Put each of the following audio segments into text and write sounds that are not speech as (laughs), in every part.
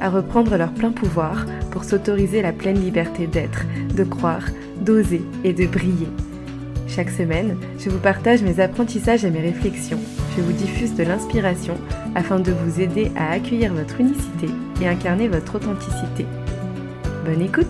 à reprendre leur plein pouvoir pour s'autoriser la pleine liberté d'être, de croire, d'oser et de briller. Chaque semaine, je vous partage mes apprentissages et mes réflexions. Je vous diffuse de l'inspiration afin de vous aider à accueillir votre unicité et incarner votre authenticité. Bonne écoute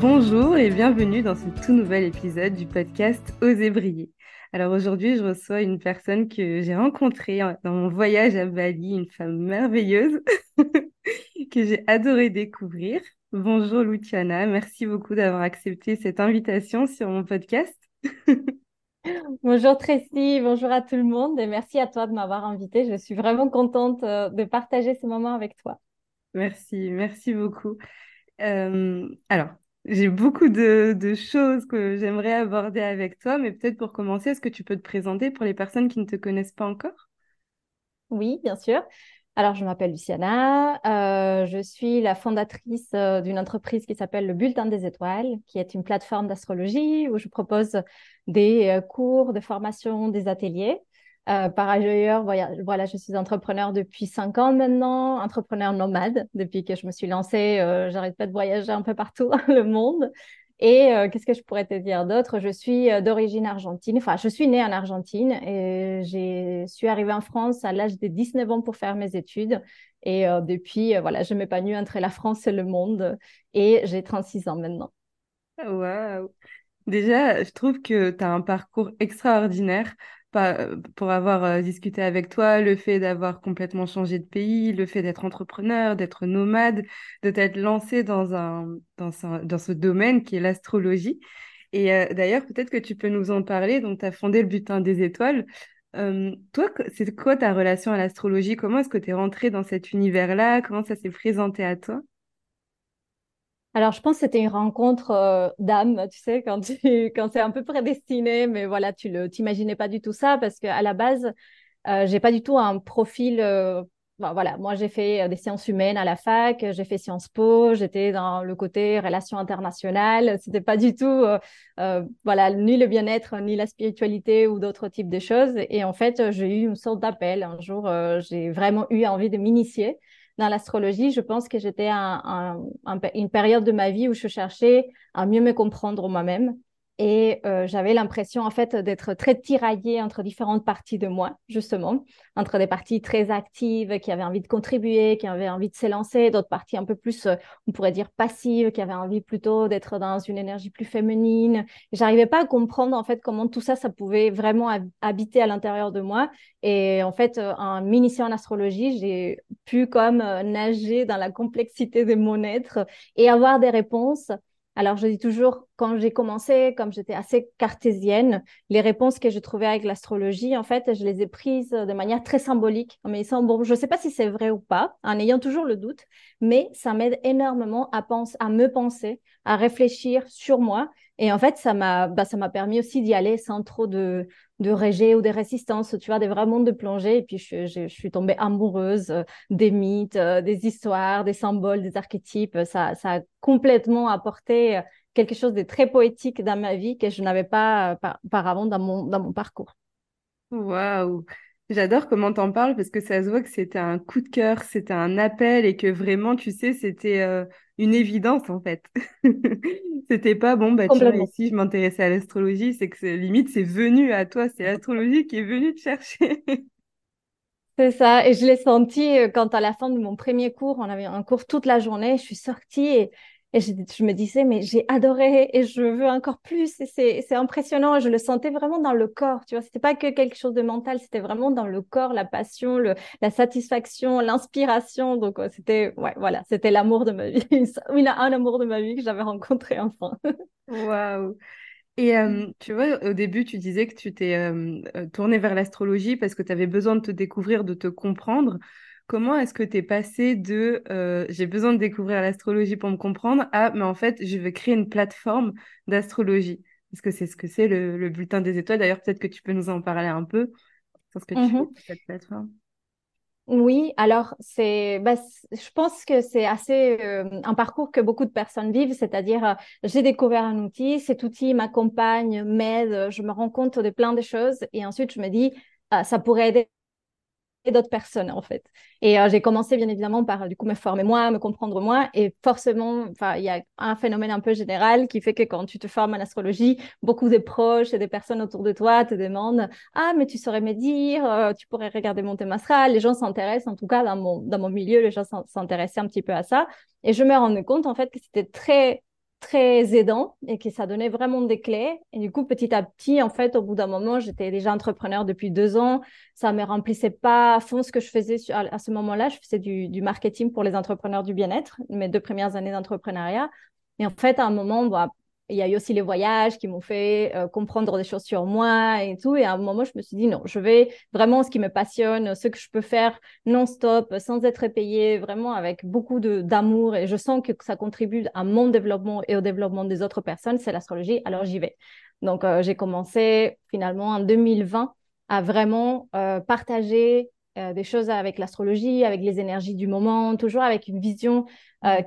Bonjour et bienvenue dans ce tout nouvel épisode du podcast Oser briller. Alors aujourd'hui, je reçois une personne que j'ai rencontrée dans mon voyage à Bali, une femme merveilleuse (laughs) que j'ai adoré découvrir. Bonjour Luciana, merci beaucoup d'avoir accepté cette invitation sur mon podcast. (laughs) Bonjour Tracy, bonjour à tout le monde et merci à toi de m'avoir invitée. Je suis vraiment contente euh, de partager ce moment avec toi. Merci, merci beaucoup. Euh, alors, j'ai beaucoup de, de, choses que j'aimerais aborder avec toi, mais peut-être pour commencer, est-ce que tu peux te présenter pour les personnes qui ne te connaissent pas encore? Oui, bien sûr. Alors, je m'appelle Luciana. Euh, je suis la fondatrice euh, d'une entreprise qui s'appelle le Bulletin des Étoiles, qui est une plateforme d'astrologie où je propose des euh, cours, des formations, des ateliers. Par ailleurs, voilà, je suis entrepreneur depuis cinq ans maintenant, entrepreneur nomade depuis que je me suis lancée. J'arrête pas de voyager un peu partout dans (laughs) le monde. Et euh, qu'est-ce que je pourrais te dire d'autre? Je suis euh, d'origine argentine, enfin, je suis née en Argentine et je suis arrivée en France à l'âge de 19 ans pour faire mes études. Et euh, depuis, voilà, je m'épanouis entre la France et le monde et j'ai 36 ans maintenant. Waouh Déjà, je trouve que tu as un parcours extraordinaire euh, pour avoir euh, discuté avec toi, le fait d'avoir complètement changé de pays, le fait d'être entrepreneur, d'être nomade, de t'être lancé dans, un, dans, dans ce domaine qui est l'astrologie. Et euh, d'ailleurs, peut-être que tu peux nous en parler. Donc, tu as fondé le Butin des Étoiles. toi, c'est quoi ta relation à l'astrologie? Comment est-ce que tu es rentré dans cet univers-là? Comment ça s'est présenté à toi? Alors, je pense que c'était une rencontre euh, d'âme, tu sais, quand, (laughs) c'est un peu prédestiné, mais voilà, tu ne t'imaginais pas du tout ça parce qu'à la base, euh, j'ai pas du tout un profil. Euh, voilà, moi, j'ai fait euh, des sciences humaines à la fac, j'ai fait Sciences Po, j'étais dans le côté relations internationales. (laughs) C'était pas du tout, voilà, ni le bien-être, ni la spiritualité ou d'autres types de choses. Et en fait, j'ai eu une sorte d'appel. Un jour, j'ai vraiment eu envie de m'initier dans l'astrologie, je pense que j'étais à une période de ma vie où je cherchais à mieux me comprendre moi-même et euh, j'avais l'impression, en fait, d'être très tiraillée entre différentes parties de moi, justement, entre des parties très actives qui avaient envie de contribuer, qui avaient envie de s'élancer, d'autres parties un peu plus, euh, on pourrait dire, passives, qui avaient envie plutôt d'être dans une énergie plus féminine. J'arrivais pas à comprendre, en fait, comment tout ça, ça pouvait vraiment habiter à l'intérieur de moi. Et en fait, euh, en m'initiant en astrologie, j'ai pu comme nager dans la complexité de mon être et avoir des réponses alors, je dis toujours, quand j'ai commencé, comme j'étais assez cartésienne, les réponses que je trouvais avec l'astrologie, en fait, je les ai prises de manière très symbolique. Mais bon, je ne sais pas si c'est vrai ou pas, en ayant toujours le doute, mais ça m'aide énormément à, penser, à me penser, à réfléchir sur moi. Et en fait, ça m'a bah, permis aussi d'y aller sans trop de, de ou de résistance, tu vois, des vrais de plongée. Et puis, je, je, suis tombée amoureuse euh, des mythes, euh, des histoires, des symboles, des archétypes. Ça, ça a complètement apporté euh, quelque chose de très poétique dans ma vie que je n'avais pas auparavant dans mon, dans mon parcours. Waouh! J'adore comment t'en parles parce que ça se voit que c'était un coup de cœur, c'était un appel et que vraiment, tu sais, c'était euh, une évidence en fait. (laughs) c'était pas bon, bah tu vois, ici je m'intéressais à l'astrologie, c'est que limite c'est venu à toi, c'est l'astrologie qui est venue te chercher. (laughs) C'est ça, et je l'ai senti euh, quand à la fin de mon premier cours, on avait un cours toute la journée, je suis sortie et et je, me disais, mais j'ai adoré et je veux encore plus. C'est impressionnant. Je le sentais vraiment dans le corps. Tu vois, c'était pas que quelque chose de mental, c'était vraiment dans le corps, la passion, la satisfaction, l'inspiration. Donc, c'était, ouais, voilà, c'était l'amour de ma vie. (laughs) Oui, un amour de ma vie que j'avais rencontré enfin. Waouh! Et euh, tu vois, au début, tu disais que tu t'es euh, euh, tournée vers l'astrologie parce que tu avais besoin de te découvrir, de te comprendre. Comment est-ce que tu es passé de euh, j'ai besoin de découvrir l'astrologie pour me comprendre à mais en fait, je vais créer une plateforme d'astrologie. Est-ce que c'est ce que c'est le, bulletin des étoiles. D'ailleurs, peut-être que tu peux nous en parler un peu sur ce que tu fais mmh cette plateforme. Oui, alors c'est, bah, je pense que c'est assez euh, un parcours que beaucoup de personnes vivent, c'est-à-dire euh, j'ai découvert un outil, cet outil m'accompagne, m'aide, je me rends compte de plein de choses. Et ensuite je me dis ça pourrait aider d'autres personnes en fait. Et euh, j'ai commencé bien évidemment par du coup me former moi, me comprendre moi et forcément, enfin il y a un phénomène un peu général qui fait que quand tu te formes en astrologie, beaucoup de proches et des personnes autour de toi te demandent ah mais tu saurais me dire, euh, tu pourrais regarder mon thème astral. Les gens s'intéressent en tout cas dans mon dans mon milieu, les gens s'intéressaient un petit peu à ça et je me rendais compte en fait que c'était très très aidant et que ça donnait vraiment des clés. Et du coup, petit à petit, en fait, au bout d'un moment, j'étais déjà entrepreneur depuis deux ans. Ça me remplissait pas à fond ce que je faisais à ce moment-là. Je faisais du, du marketing pour les entrepreneurs du bien-être, mes deux premières années d'entrepreneuriat. Et en fait, à un moment, bah, il y a eu aussi les voyages qui m'ont fait euh, comprendre des choses sur moi et tout. Et à un moment, je me suis dit, non, je vais vraiment ce qui me passionne, ce que je peux faire non-stop, sans être payé, vraiment avec beaucoup d'amour. Et je sens que ça contribue à mon développement et au développement des autres personnes, c'est l'astrologie. Alors j'y vais. Donc euh, j'ai commencé finalement en 2020 à vraiment euh, partager des choses avec l'astrologie, avec les énergies du moment, toujours avec une vision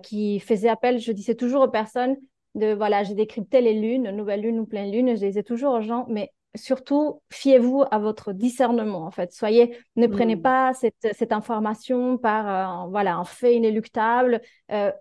qui faisait appel, je disais toujours aux personnes, de voilà, j'ai décrypté les lunes, nouvelle lune ou pleine lune, je les ai toujours aux gens, mais surtout, fiez-vous à votre discernement, en fait. Soyez, ne prenez mm. pas cette, cette, information par, euh, voilà, un fait inéluctable. Euh,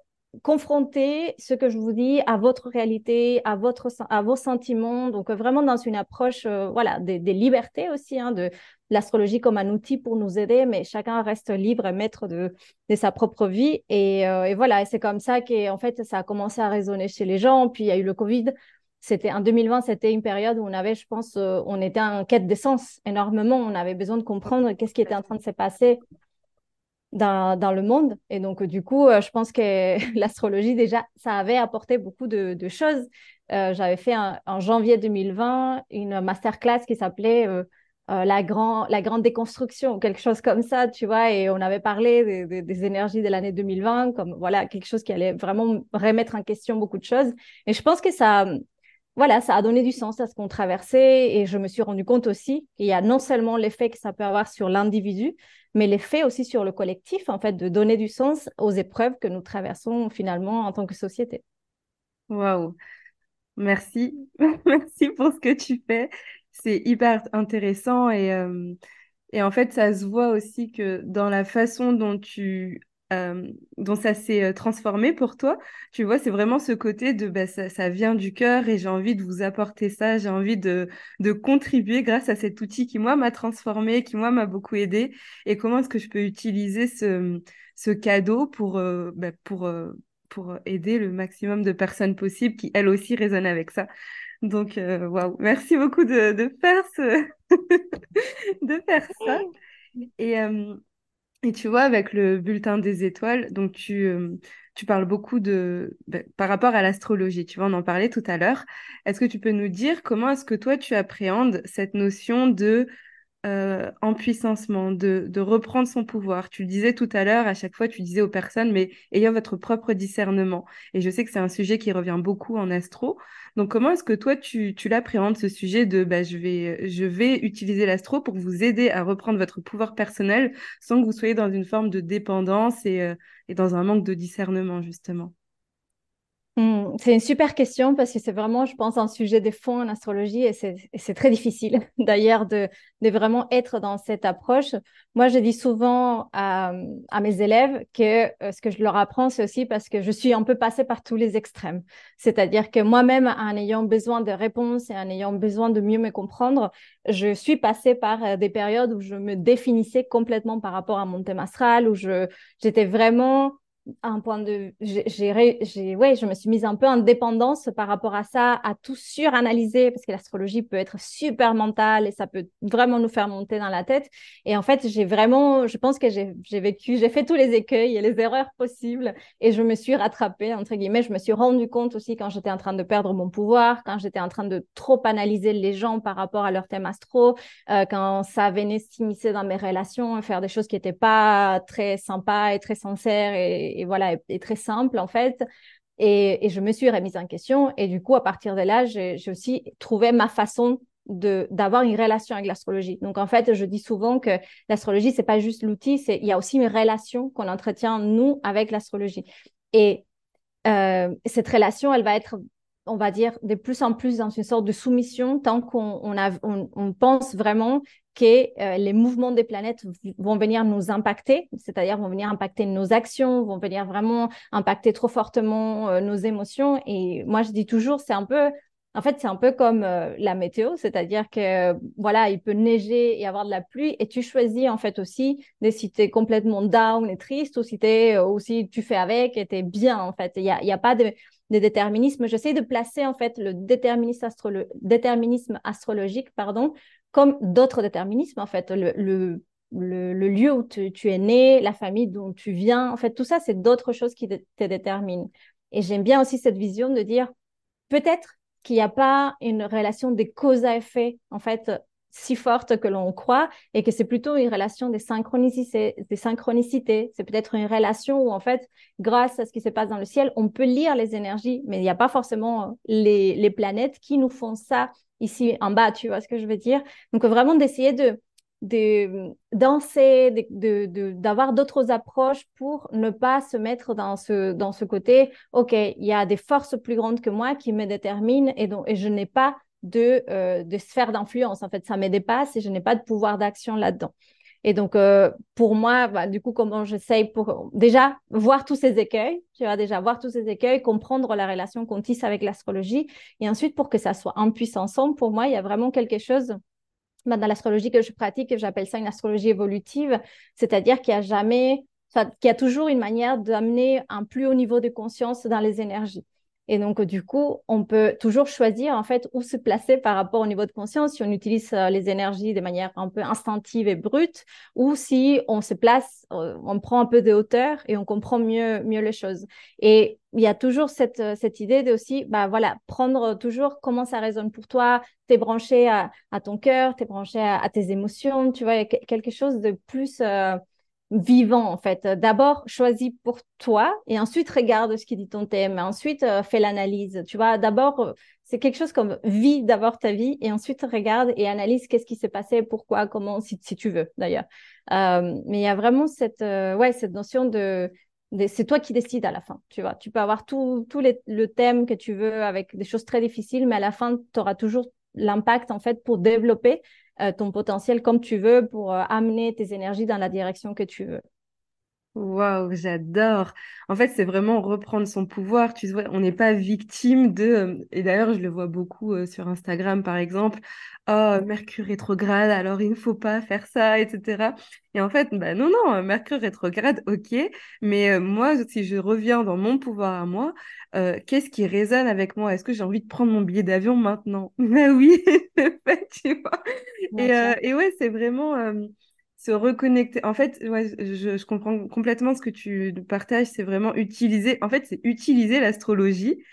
confronter ce que je vous dis à votre réalité, à, votre, à vos sentiments. Donc, euh, vraiment dans une approche euh, voilà, des, libertés aussi, hein, de l'astrologie comme un outil pour nous aider, mais chacun reste libre et maître de, de sa propre vie. Et, euh, voilà, c'est comme ça qu'en fait, ça a commencé à résonner chez les gens. Puis, il y a eu le Covid. C'était en 2020, c'était une période où on avait, je pense, on était en quête d'essence énormément. On avait besoin de comprendre qu'est-ce qui était en train de se passer dans, le monde. Et donc, du coup, euh, je pense que (laughs) l'astrologie, déjà, ça avait apporté beaucoup de, choses. Euh, J'avais fait en janvier 2020 une masterclass qui s'appelait euh, euh, la, grand, la grande déconstruction, quelque chose comme ça, tu vois. Et on avait parlé des énergies de l'année 2020 comme voilà quelque chose qui allait vraiment remettre en question beaucoup de choses. Et je pense que ça, voilà, ça a donné du sens à ce qu'on traversait et je me suis rendu compte aussi qu'il y a non seulement l'effet que ça peut avoir sur l'individu, mais l'effet aussi sur le collectif, en fait, de donner du sens aux épreuves que nous traversons finalement en tant que société. Waouh, merci, (laughs) merci pour ce que tu fais. C'est hyper intéressant et, euh, et en fait, ça se voit aussi que dans la façon dont tu euh, dont ça s'est euh, transformé pour toi. Tu vois, c'est vraiment ce côté de bah, ça, vient du cœur et j'ai envie de vous apporter ça, j'ai envie de, de contribuer grâce à cet outil qui, moi, m'a transformé, qui, moi, m'a beaucoup aidé. Et comment est-ce que je peux utiliser ce, ce cadeau pour, euh, bah, pour, pour aider le maximum de personnes possibles qui, elles aussi, résonnent avec ça. Donc, waouh, merci beaucoup de, de faire ce... (laughs) de faire ça. Et et tu vois, avec le bulletin des étoiles, donc tu, euh, tu parles beaucoup de, ben, par rapport à l'astrologie, tu vois, on en parlait tout à l'heure. Est-ce que tu peux nous dire comment est-ce que toi, tu appréhendes cette notion de euh, empuissancement, de, de reprendre son pouvoir. Tu le disais tout à l'heure, à chaque fois, tu disais aux personnes, mais ayant votre propre discernement. Et je sais que c'est un sujet qui revient beaucoup en astro. Donc, comment est-ce que toi, tu, tu l'appréhendes, ce sujet de bah, je, vais, je vais utiliser l'astro pour vous aider à reprendre votre pouvoir personnel sans que vous soyez dans une forme de dépendance et, euh, et dans un manque de discernement, justement? Hmm, c'est une super question parce que c'est vraiment, je pense, un sujet de fond en astrologie et c'est très difficile (laughs) d'ailleurs de, vraiment être dans cette approche. Moi, je dis souvent à, à mes élèves que euh, ce que je leur apprends, c'est aussi parce que je suis un peu passée par tous les extrêmes. C'est-à-dire que moi-même, en ayant besoin de réponses et en ayant besoin de mieux me comprendre, je suis passée par euh, des périodes où je me définissais complètement par rapport à mon thème astral, où j'étais vraiment un point de j'ai ouais je me suis mise un peu en dépendance par rapport à ça à tout suranalyser parce que l'astrologie peut être super mentale et ça peut vraiment nous faire monter dans la tête. Et en fait j'ai vraiment je pense que j'ai vécu j'ai fait tous les écueils et les erreurs possibles et je me suis rattrapée entre guillemets. Je me suis rendu compte aussi quand j'étais en train de perdre mon pouvoir quand j'étais en train de trop analyser les gens par rapport à leur thème astro euh, quand ça venait s'immiscer dans mes relations faire des choses qui n'étaient pas très sympas et très sincères et, voilà, est, très simple en fait. Et, je me suis remise en question. Et du coup, à partir de là, j'ai aussi trouvé ma façon d'avoir une relation avec l'astrologie. Donc en fait, je dis souvent que l'astrologie c'est pas juste l'outil, c'est il y a aussi une relation qu'on entretient nous avec l'astrologie. Et euh, cette relation, elle va être on va dire, de plus en plus dans une sorte de soumission tant qu'on on, pense vraiment que euh, les mouvements des planètes vont venir nous impacter, c'est-à-dire vont venir impacter nos actions, vont venir vraiment impacter trop fortement euh, nos émotions. Et moi, je dis toujours, c'est un peu, en fait, c'est un peu comme euh, la météo, c'est-à-dire que voilà, il peut neiger et avoir de la pluie, et tu choisis en fait aussi de si es complètement down et triste, ou si, tu fais avec et es bien, en fait. Il n'y a, y a pas de des déterminismes. J'essaie de placer en fait le déterminisme, déterminisme astrologique pardon, comme d'autres déterminismes en fait. Le, lieu où tu, es né, la famille dont tu viens, en fait, tout ça, c'est d'autres choses qui te déterminent. Et j'aime bien aussi cette vision de dire peut-être qu'il n'y a pas une relation des causes à effet en fait si forte que l'on croit et que c'est plutôt une relation des synchronicités. C'est peut-être une relation où, en fait, grâce à ce qui se passe dans le ciel, on peut lire les énergies, mais il n'y a pas forcément les, les, planètes qui nous font ça ici en bas, tu vois ce que je veux dire? Donc, vraiment d'essayer de, de danser, de, d'avoir d'autres approches pour ne pas se mettre dans ce, dans ce côté, OK, il y a des forces plus grandes que moi qui me déterminent et, donc, et je n'ai pas de, euh, de sphère d'influence. En fait, ça me dépasse et je n'ai pas de pouvoir d'action là-dedans. Et donc, euh, pour moi, bah, du coup, comment j'essaye pour déjà voir tous ces écueils, tu déjà voir tous ces écueils, comprendre la relation qu'on tisse avec l'astrologie. Et ensuite, pour que ça soit puissance ensemble, pour moi, il y a vraiment quelque chose bah, dans l'astrologie que je pratique, j'appelle ça une astrologie évolutive, c'est-à-dire qu'il a jamais, qu'il y a toujours une manière d'amener un plus haut niveau de conscience dans les énergies. Et donc, du coup, on peut toujours choisir en fait où se placer par rapport au niveau de conscience, si on utilise euh, les énergies de manière un peu instinctive et brute, ou si on se place, euh, on prend un peu de hauteur et on comprend mieux, mieux les choses. Et il y a toujours cette, euh, cette idée de aussi, bah voilà, prendre toujours comment ça résonne pour toi, t'es branché à, à ton cœur, t'es branché à, tes émotions, tu vois, quelque chose de plus vivant en fait. D'abord, choisis pour toi et ensuite regarde ce qui dit ton thème. Ensuite, euh, fais l'analyse. Tu vois, d'abord, euh, c'est quelque chose comme vis d'abord ta vie et ensuite regarde et analyse qu'est-ce qui s'est passé, pourquoi, comment, si, si tu veux d'ailleurs. Euh, mais il y a vraiment cette, ouais, cette notion de, c'est toi qui décides à la fin. Tu vois, tu peux avoir tout, tout les, le thème que tu veux avec des choses très difficiles, mais à la fin, tu auras toujours l'impact en fait pour développer ton potentiel comme tu veux pour euh, amener tes énergies dans la direction que tu veux. Waouh, j'adore. En fait, c'est vraiment reprendre son pouvoir. Tu vois, on n'est pas victime de. Euh, et d'ailleurs, je le vois beaucoup euh, sur Instagram, par exemple. Oh, Mercure rétrograde, alors il ne faut pas faire ça, etc. Et en fait, bah non, non, Mercure rétrograde, ok. Mais euh, moi, si je reviens dans mon pouvoir à moi, qu'est-ce qui résonne avec moi? Est-ce que j'ai envie de prendre mon billet d'avion maintenant? (laughs) Ben oui, (laughs) tu vois. Et, et ouais, c'est vraiment se reconnecter. En fait, ouais, je, je, comprends complètement ce que tu partages. C'est vraiment utiliser. En fait, c'est utiliser l'astrologie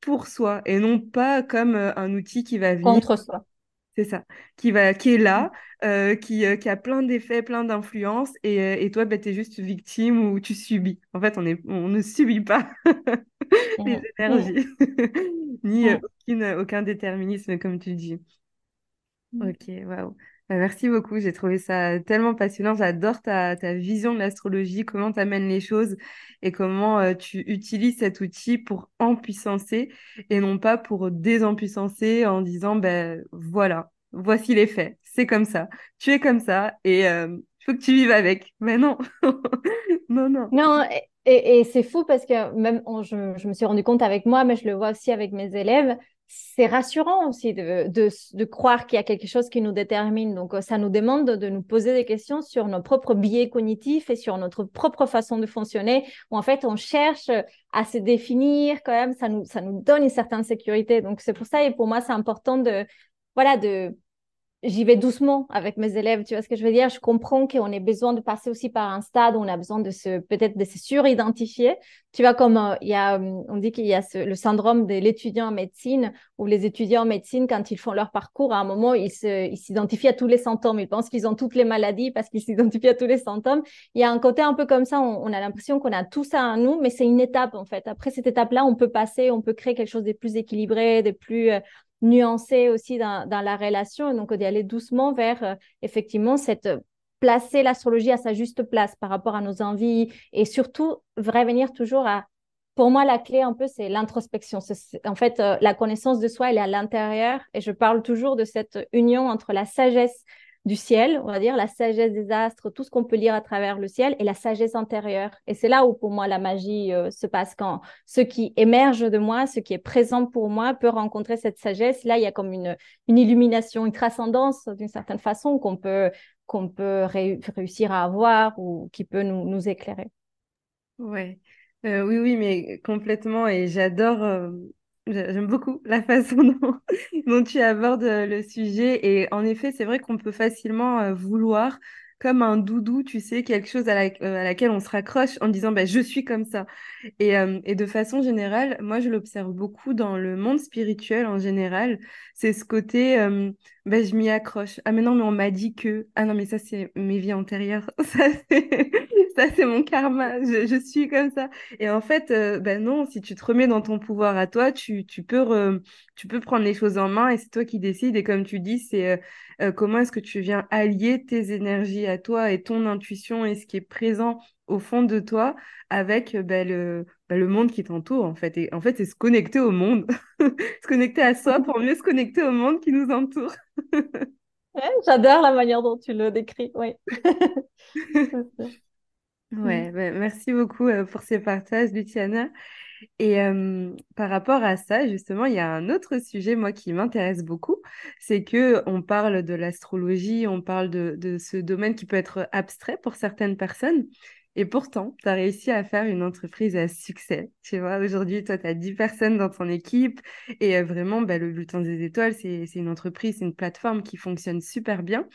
pour soi et non pas comme euh, un outil qui va venir. Contre soi. C'est ça. Qui, va, qui est là, euh, qui, euh, qui a plein d'effets, plein d'influences. Et, et toi, bah, tu es juste victime ou tu subis. En fait, on, est, on ne subit pas (laughs) les mm. énergies, (laughs) ni mm. aucune, aucun déterminisme, comme tu dis. Ok, waouh. Bah, merci beaucoup, j'ai trouvé ça tellement passionnant. J'adore ta, ta vision de l'astrologie, comment tu amènes les choses et comment euh, tu utilises cet outil pour empuissancer et non pas pour désempuissancer en disant, ben voilà, voici les faits, c'est comme ça, tu es comme ça et il euh, faut que tu vives avec. Mais non, (laughs) non, non. Non, Et, c'est fou parce que même je, je, me suis rendu compte avec moi, mais je le vois aussi avec mes élèves, c'est rassurant aussi de, de, de croire qu'il y a quelque chose qui nous détermine. Donc, ça nous demande de nous poser des questions sur nos propres biais cognitifs et sur notre propre façon de fonctionner, où en fait, on cherche à se définir quand même, ça nous, ça nous donne une certaine sécurité. Donc, c'est pour ça, et pour moi, c'est important de, voilà, de, j'y vais doucement avec mes élèves, tu vois ce que je veux dire? Je comprends qu'on ait besoin de passer aussi par un stade où on a besoin de se peut-être de se suridentifier. Tu vois comme euh, il y a euh, on dit qu'il y a le syndrome de l'étudiant en médecine où les étudiants en médecine quand ils font leur parcours à un moment ils ils s'identifient à tous les symptômes, ils pensent qu'ils ont toutes les maladies parce qu'ils (laughs) s'identifient à tous les symptômes. Il y a un côté un peu comme ça, on, a l'impression qu'on a tout ça en nous mais c'est une étape en fait. Après cette étape-là, on peut passer, on peut créer quelque chose de plus équilibré, de plus euh, nuancer aussi dans, la relation, donc d'y aller doucement vers euh, effectivement cette placer l'astrologie à sa juste place par rapport à nos envies et surtout revenir toujours à pour moi, la clé un peu, c'est l'introspection. En fait, euh, la connaissance de soi, elle est à l'intérieur. Et je parle toujours de cette union entre la sagesse du ciel, on va dire, la sagesse des astres, tout ce qu'on peut lire à travers le ciel et la sagesse intérieure. Et c'est là où pour moi la magie euh, se passe quand ce qui émerge de moi, ce qui est présent pour moi peut rencontrer cette sagesse. Là, il y a comme une, illumination, une transcendance d'une certaine façon qu'on peut, peut réussir à avoir ou qui peut nous, nous éclairer. Ouais. Euh, oui, oui, mais complètement. Et j'adore euh, J'aime beaucoup la façon (laughs) dont, tu abordes euh, le sujet. Et en effet, c'est vrai qu'on peut facilement euh, vouloir, comme un doudou, tu sais, quelque chose à, euh, laquelle on se raccroche en disant bah, je suis comme ça. Et, et de façon générale, moi, je l'observe beaucoup dans le monde spirituel en général. C'est ce côté bah, je m'y accroche. Ah, mais non, mais on m'a dit que. Ah, non, mais ça, c'est mes vies antérieures. (laughs) Ça, c'est mon karma, je, suis comme ça. Et en fait, euh, ben non, si tu te remets dans ton pouvoir à toi, tu, tu, peux, tu peux prendre les choses en main et c'est toi qui décides. Et comme tu dis, c'est euh, euh, comment est-ce que tu viens allier tes énergies à toi et ton intuition et ce qui est présent au fond de toi avec ben, le, ben, le monde qui t'entoure en fait? Et en fait, c'est se connecter au monde, (laughs) se connecter à soi pour mieux se connecter au monde qui nous entoure. (laughs) J'adore la manière dont tu le décris, oui. (laughs) Ouais, mmh. bah, merci beaucoup euh, pour ces partages, Luciana. Et par rapport à ça, justement, il y a un autre sujet, moi, qui m'intéresse beaucoup, c'est que on parle de l'astrologie, on parle de, de, ce domaine qui peut être abstrait pour certaines personnes. Et pourtant, tu as réussi à faire une entreprise à succès. Tu vois, aujourd'hui, toi, tu as 10 personnes dans ton équipe. Et vraiment, bah, le Bulletin des Étoiles, c'est une entreprise, c'est une plateforme qui fonctionne super bien.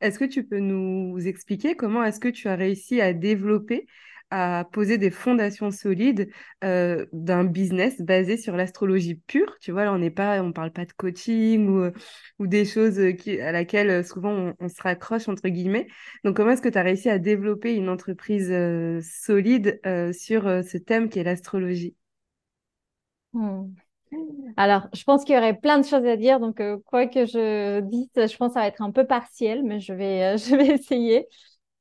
Est-ce que tu peux nous expliquer comment est-ce que tu as réussi à développer, à poser des fondations solides euh, d'un business basé sur l'astrologie pure Tu vois, là, on n'est pas, on parle pas de coaching ou, ou des choses qui, à laquelle euh, souvent on, se raccroche entre guillemets. Donc, comment est-ce que tu as réussi à développer une entreprise euh, solide sur ce thème qui est l'astrologie? Mmh. Alors, je pense qu'il y aurait plein de choses à dire. Donc, euh, quoi que je dise, je pense que ça va être un peu partiel, mais je vais, euh, (laughs) je vais essayer.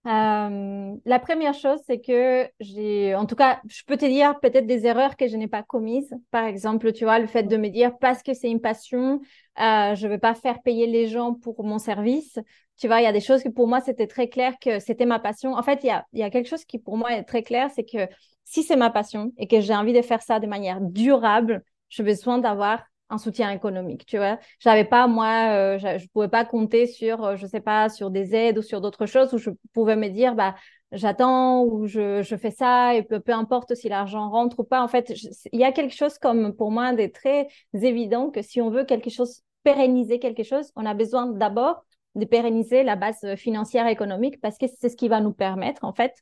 Euh, la première chose, c'est que j'ai, en tout cas, je peux te dire peut-être des erreurs que je n'ai pas commises. Par exemple, tu vois, le fait de me dire parce que c'est une passion, je ne vais pas faire payer les gens pour mon service. Tu vois, il y a des choses que pour moi, c'était très clair que c'était ma passion. En fait, il y a, y a quelque chose qui pour moi est très clair, c'est que si c'est ma passion et que j'ai envie de faire ça de manière durable, j'ai besoin d'avoir un soutien économique, tu vois. J'avais pas, moi, euh, je, pouvais pas compter sur, euh, je sais pas, sur des aides ou sur d'autres choses où je pouvais me dire, bah, j'attends ou je, fais ça et peu, importe si l'argent rentre ou pas. En fait, il y a quelque chose comme, pour moi, des très évident que si on veut quelque chose, pérenniser quelque chose, on a besoin d'abord de pérenniser la base financière et économique parce que c'est ce qui va nous permettre, en fait,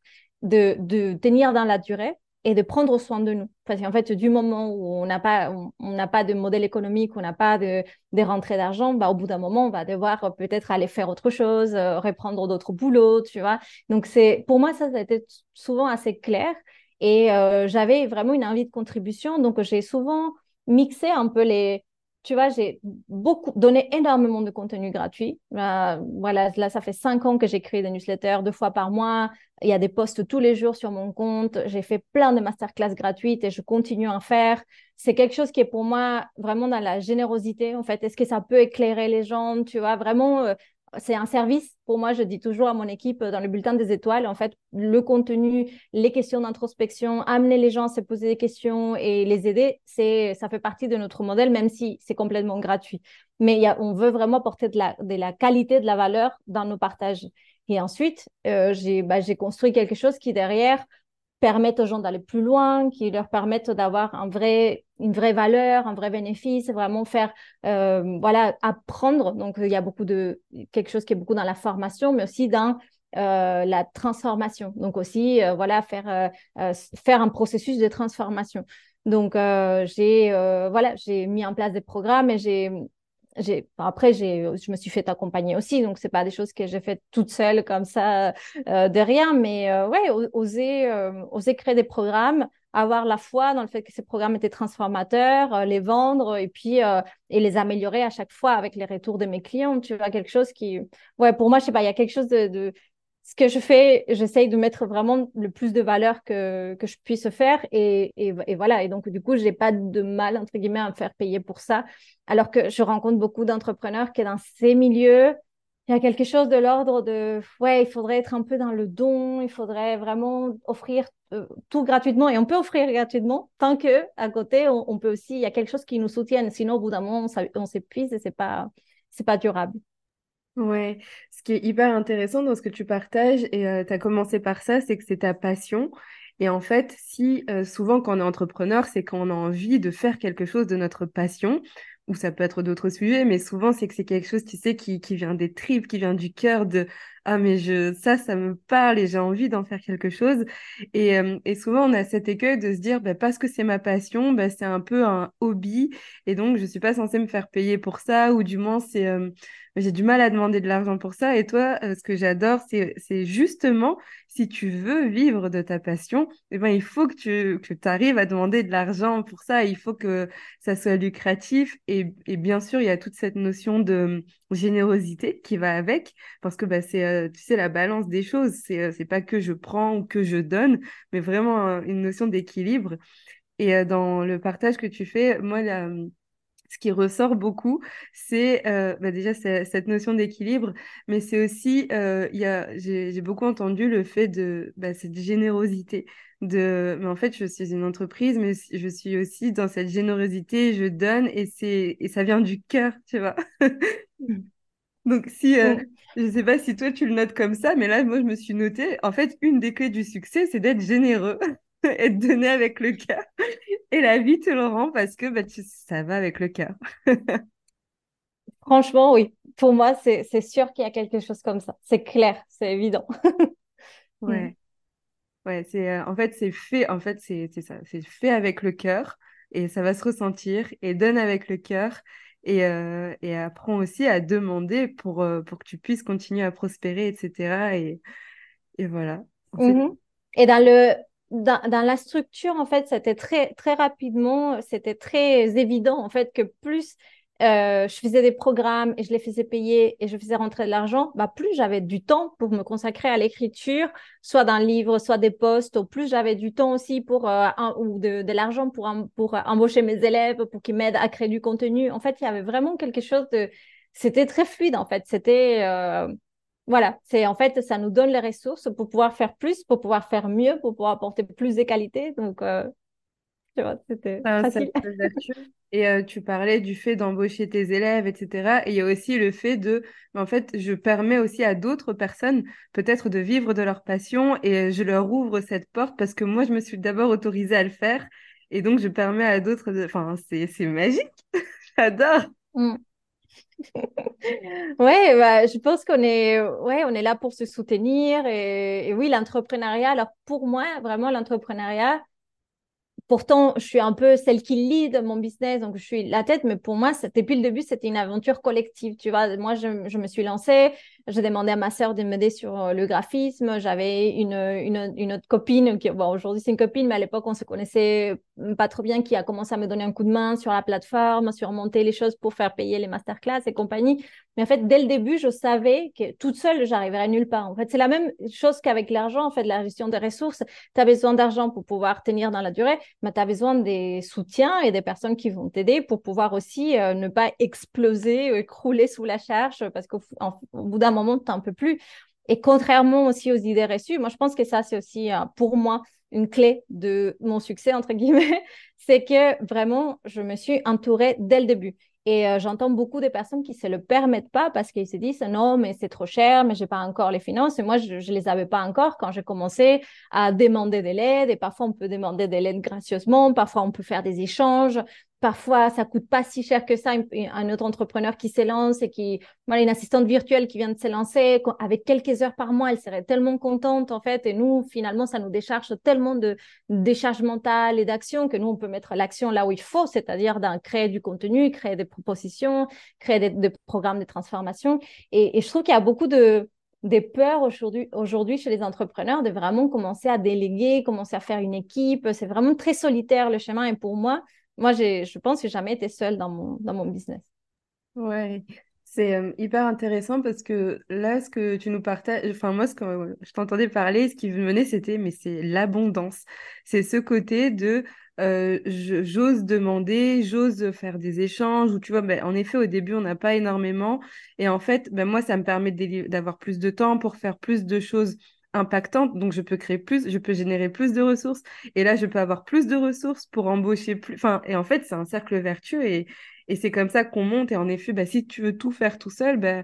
de tenir dans la durée et de prendre soin de nous. Parce qu'en fait, du moment où on n'a pas, on pas de modèle économique, on n'a pas de, des rentrées d'argent, bah, au bout d'un moment, on va devoir peut-être aller faire autre chose, euh, reprendre d'autres boulots, tu vois. Donc, c'est, pour moi, ça, ça a été souvent assez clair. Et euh, j'avais vraiment une envie de contribution. Donc, j'ai souvent mixé un peu les, tu vois, j'ai beaucoup donné énormément de contenu gratuit. Euh, voilà, là, ça fait cinq ans que j'écris des newsletters deux fois par mois. Il y a des posts tous les jours sur mon compte. J'ai fait plein de masterclass gratuites et je continue à en faire. C'est quelque chose qui est pour moi vraiment dans la générosité, en fait. Est-ce que ça peut éclairer les gens, tu vois, vraiment euh, c'est un service. Pour moi, je dis toujours à mon équipe dans le bulletin des étoiles, en fait, le contenu, les questions d'introspection, amener les gens à se poser des questions et les aider, c'est, ça fait partie de notre modèle, même si c'est complètement gratuit. Mais on veut vraiment porter de la, qualité, de la valeur dans nos partages. Et ensuite, euh, bah, j'ai construit quelque chose qui derrière permettent aux gens d'aller plus loin, qui leur permettent d'avoir un vrai, une vraie valeur, un vrai bénéfice, vraiment faire, euh, voilà, apprendre. Donc, il y a beaucoup de, quelque chose qui est beaucoup dans la formation, mais aussi dans euh, la transformation. Donc aussi, euh, voilà, faire, faire un processus de transformation. Donc, j'ai, voilà, j'ai mis en place des programmes et j'ai après je me suis fait accompagner aussi donc c'est pas des choses que j'ai faites toute seule comme ça euh, de rien mais euh, ouais oser euh, oser créer des programmes avoir la foi dans le fait que ces programmes étaient transformateurs les vendre et puis et les améliorer à chaque fois avec les retours de mes clients tu vois quelque chose qui ouais pour moi je sais pas il y a quelque chose de ce que je fais, j'essaye de mettre vraiment le plus de valeur que, que je puisse faire. Et, et, voilà. Et donc, du coup, j'ai pas de mal, entre guillemets, à me faire payer pour ça. Alors que je rencontre beaucoup d'entrepreneurs qui, dans ces milieux, il y a quelque chose de l'ordre de, ouais, il faudrait être un peu dans le don, il faudrait vraiment offrir euh, tout gratuitement. Et on peut offrir gratuitement tant que, à côté, on, peut aussi, il y a quelque chose qui nous soutienne. Sinon, au bout d'un moment, on, s'épuise et c'est pas, pas durable. Ouais, ce qui est hyper intéressant dans ce que tu partages, et euh, tu as commencé par ça, c'est que c'est ta passion. Et en fait, si souvent quand on est entrepreneur, c'est qu'on a envie de faire quelque chose de notre passion, ou ça peut être d'autres sujets, mais souvent c'est que c'est quelque chose, tu sais, qui, qui vient des tripes, qui vient du cœur de ah mais je ça ça me parle et j'ai envie d'en faire quelque chose. Et, euh, et souvent on a cet écueil de se dire bah, parce que c'est ma passion, bah, c'est un peu un hobby et donc je suis pas censée me faire payer pour ça ou du moins c'est j'ai du mal à demander de l'argent pour ça. Et toi, euh, ce que j'adore, c'est, c'est justement, si tu veux vivre de ta passion, eh ben, il faut que tu que arrives à demander de l'argent pour ça. Il faut que ça soit lucratif. Et, et bien sûr, il y a toute cette notion de générosité qui va avec, parce que bah, c'est, euh, tu sais, la balance des choses. C'est, euh, c'est pas que je prends ou que je donne, mais vraiment une notion d'équilibre. Et dans le partage que tu fais, moi, la, ce qui ressort beaucoup, c'est euh, bah déjà cette notion d'équilibre, mais c'est aussi, euh, j'ai beaucoup entendu le fait de bah, cette générosité. De, mais en fait, je suis une entreprise, mais je suis aussi dans cette générosité, je donne et, c'est, et ça vient du cœur, tu vois. (laughs) Donc, si, euh, je ne sais pas si toi tu le notes comme ça, mais là, moi, je me suis noté, en fait, une des clés du succès, c'est d'être généreux. (laughs) et de donner avec le cœur. Et la vie te le rend parce que bah, ça va avec le cœur. (laughs) Franchement, oui. Pour moi, c'est sûr qu'il y a quelque chose comme ça. C'est clair, c'est évident. (laughs) ouais. Ouais, c'est euh, en fait c'est fait en fait c'est ça, c'est fait avec le cœur et ça va se ressentir et donne avec le cœur et, euh, et apprends aussi à demander pour, euh, pour que tu puisses continuer à prospérer, etc. Et, et voilà. Mm-hmm. Et dans le dans, dans, la structure, en fait, c'était très, très rapidement, c'était très évident, en fait, que plus euh, je faisais des programmes et je les faisais payer et je faisais rentrer de l'argent, bah, plus j'avais du temps pour me consacrer à l'écriture, soit d'un livre, soit des postes, ou plus j'avais du temps aussi pour, euh, ou de, de l'argent pour, pour embaucher mes élèves, pour qu'ils m'aident à créer du contenu. En fait, il y avait vraiment quelque chose de... C'était très fluide, en fait. C'était... Euh, voilà, c'est en fait, ça nous donne les ressources pour pouvoir faire plus, pour pouvoir faire mieux, pour pouvoir apporter plus de qualité. Donc, euh, tu vois, c'était facile. Et euh, tu parlais du fait d'embaucher tes élèves, etc. Et il y a aussi le fait de, en fait, je permets aussi à d'autres personnes peut-être de vivre de leur passion et je leur ouvre cette porte parce que moi, je me suis d'abord autorisée à le faire. Et donc, je permets à d'autres, de... enfin, c'est magique. (laughs) J'adore. Mmh. Ouais, bah, je pense qu'on est, là pour se soutenir. Et, oui, l'entrepreneuriat, alors pour moi, vraiment, l'entrepreneuriat, pourtant, je suis un peu celle qui lead mon business, donc je suis la tête, mais pour moi, depuis le début, c'était une aventure collective. Tu vois, moi, je me suis lancée, j'ai demandé à ma sœur de m'aider sur euh, le graphisme. J'avais une, une, une, autre copine, qui, bon, aujourd'hui, c'est une copine, mais à l'époque, on se connaissait pas trop bien, qui a commencé à me donner un coup de main sur la plateforme, sur monter les choses pour faire payer les masterclass et compagnie. Mais en fait, dès le début, je savais que toute seule, j'arriverais nulle part. En fait, c'est la même chose qu'avec l'argent, en fait, la gestion des ressources. Tu as besoin d'argent pour pouvoir tenir dans la durée, mais tu as besoin des soutiens et des personnes qui vont t'aider pour pouvoir aussi euh, ne pas exploser, écrouler sous la charge, parce qu'au bout d'un moment, tu n'en peux plus. Et contrairement aussi aux idées reçues, moi, je pense que ça, c'est aussi euh, pour moi une clé de mon succès, entre guillemets, (laughs) c'est que vraiment, je me suis entourée dès le début. Et euh, j'entends beaucoup de personnes qui se le permettent pas parce qu'ils se disent non, mais c'est trop cher, mais j'ai pas encore les finances. Et moi, je ne les avais pas encore quand j'ai commencé à demander de l'aide. Et parfois, on peut demander de l'aide gracieusement. Parfois, on peut faire des échanges. Parfois, ça coûte pas si cher que ça. Un autre entrepreneur qui s'élance et qui, voilà, une assistante virtuelle qui vient de s'élancer, avec quelques heures par mois, elle serait tellement contente, en fait. Et nous, finalement, ça nous décharge tellement de décharge mentale et d'action que nous, on peut mettre l'action là où il faut, c'est-à-dire dans créer du contenu, créer des propositions, créer des, programmes de transformation. Et, et je trouve qu'il y a beaucoup de, des peurs aujourd'hui aujourd'hui chez les entrepreneurs de vraiment commencer à déléguer, commencer à faire une équipe. C'est vraiment très solitaire le chemin. Et pour moi, moi, je pense que j'ai jamais été seule dans mon, dans mon business. Ouais, c'est euh, hyper intéressant parce que là, ce que tu nous partages, enfin, moi, ce que je t'entendais parler, ce qui me venait, c'était, mais c'est l'abondance. C'est ce côté de euh, j'ose demander, j'ose faire des échanges, ou tu vois, ben, en effet, au début, on n'a pas énormément. Et en fait, ben, moi, ça me permet d'avoir plus de temps pour faire plus de choses impactante, donc je peux créer plus, je peux générer plus de ressources, et là je peux avoir plus de ressources pour embaucher plus. Enfin, et en fait, c'est un cercle vertueux et, et c'est comme ça qu'on monte. Et en effet, bah, si tu veux tout faire tout seul, bah,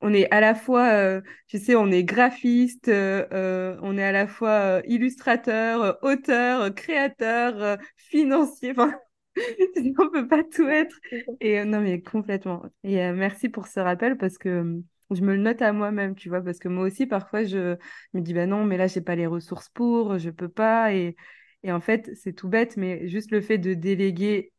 on est à la fois, euh, tu sais, on est graphiste, euh, euh, on est à la fois illustrateur, auteur, créateur, financier. Enfin, (laughs) on peut pas tout être. Et non, mais complètement. Et merci pour ce rappel parce que je me le note à moi-même, tu vois, parce que moi aussi, parfois, je me dis, bah non, mais là, j'ai pas les ressources pour, je peux pas. Et, et en fait, c'est tout bête, mais juste le fait de déléguer,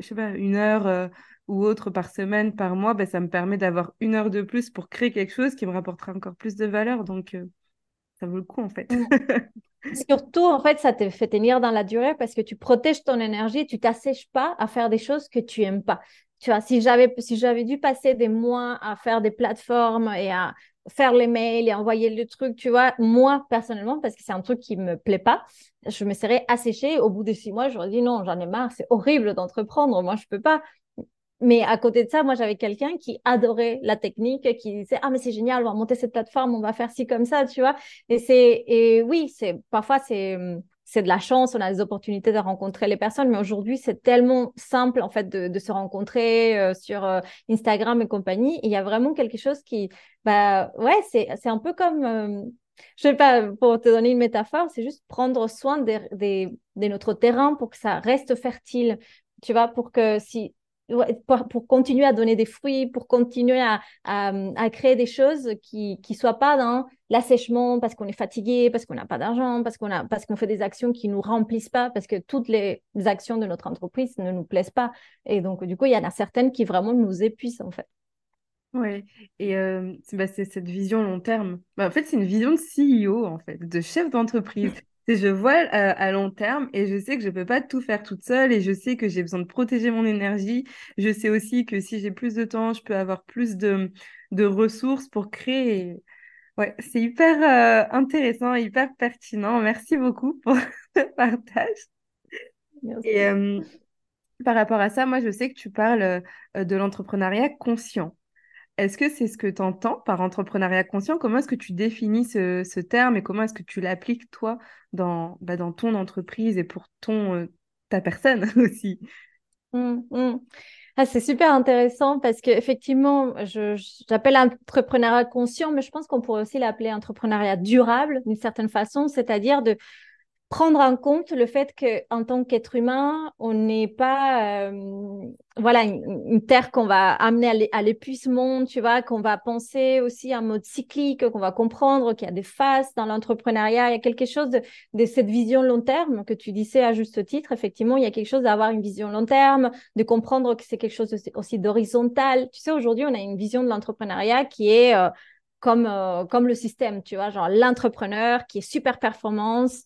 je sais pas, une heure euh, ou autre par semaine, par mois, bah, ça me permet d'avoir une heure de plus pour créer quelque chose qui me rapportera encore plus de valeur. Donc, euh, ça vaut le coup, en fait. Mm. (laughs) Surtout, en fait, ça te fait tenir dans la durée parce que tu protèges ton énergie, tu t'assèches pas à faire des choses que tu aimes pas. Si j'avais, dû passer des mois à faire des plateformes et à faire les mails et envoyer le truc, tu vois, moi, personnellement, parce que c'est un truc qui me plaît pas, je me serais asséchée. Au bout de six mois, j'aurais dit non, j'en ai marre, c'est horrible d'entreprendre, moi, je peux pas. Mais à côté de ça, moi, j'avais quelqu'un qui adorait la technique, qui disait ah mais c'est génial, on va monter cette plateforme, on va faire ci comme ça, tu vois. Et c'est et oui, c'est parfois c'est c'est de la chance, on a des opportunités de rencontrer les personnes, mais aujourd'hui, c'est tellement simple en fait de, se rencontrer euh, sur euh, Instagram et compagnie. il y a vraiment quelque chose qui, bah ouais, c'est, c'est un peu comme, euh, je sais pas, pour te donner une métaphore, c'est juste prendre soin de, de notre terrain pour que ça reste fertile, tu vois, pour que si pour, continuer à donner des fruits, pour continuer à, à, créer des choses qui ne soient pas dans l'assèchement parce qu'on est fatigué, parce qu'on n'a pas d'argent, parce qu'on a parce qu'on fait des actions qui nous remplissent pas, parce que toutes les actions de notre entreprise ne nous plaisent pas. Et donc, du coup, il y en a certaines qui vraiment nous épuisent, en fait. Oui, et euh, bah, c'est cette vision long terme. Bah, en fait, c'est une vision de CEO, en fait, de chef d'entreprise (laughs) je vois euh, à long terme et je sais que je peux pas tout faire toute seule et je sais que j'ai besoin de protéger mon énergie. Je sais aussi que si j'ai plus de temps, je peux avoir plus de, de ressources pour créer. Ouais, c'est hyper euh, intéressant, hyper pertinent. Merci beaucoup pour (laughs) ce partage. Et euh, par rapport à ça, moi, je sais que tu parles de l'entrepreneuriat conscient. Est-ce que c'est ce que tu entends par entrepreneuriat conscient? Comment est-ce que tu définis ce, terme et comment est-ce que tu l'appliques toi dans, bah, ton entreprise et pour ton, euh, ta personne (laughs) aussi? Mmh, mmh. Ah, c'est super intéressant parce qu'effectivement, j'appelle entrepreneuriat conscient, mais je pense qu'on pourrait aussi l'appeler entrepreneuriat durable d'une certaine façon, c'est-à-dire de prendre en compte le fait qu'en tant qu'être humain, on n'est pas euh, voilà une, terre qu'on va amener à l'épuisement, tu vois, qu'on va penser aussi en mode cyclique, qu'on va comprendre qu'il y a des phases dans l'entrepreneuriat, il y a quelque chose de, cette vision long terme que tu disais à juste titre. Effectivement, il y a quelque chose d'avoir une vision long terme, de comprendre que c'est quelque chose aussi d'horizontal. Tu sais, aujourd'hui, on a une vision de l'entrepreneuriat qui est euh, comme, euh, comme le système, tu vois, genre l'entrepreneur qui est super performance,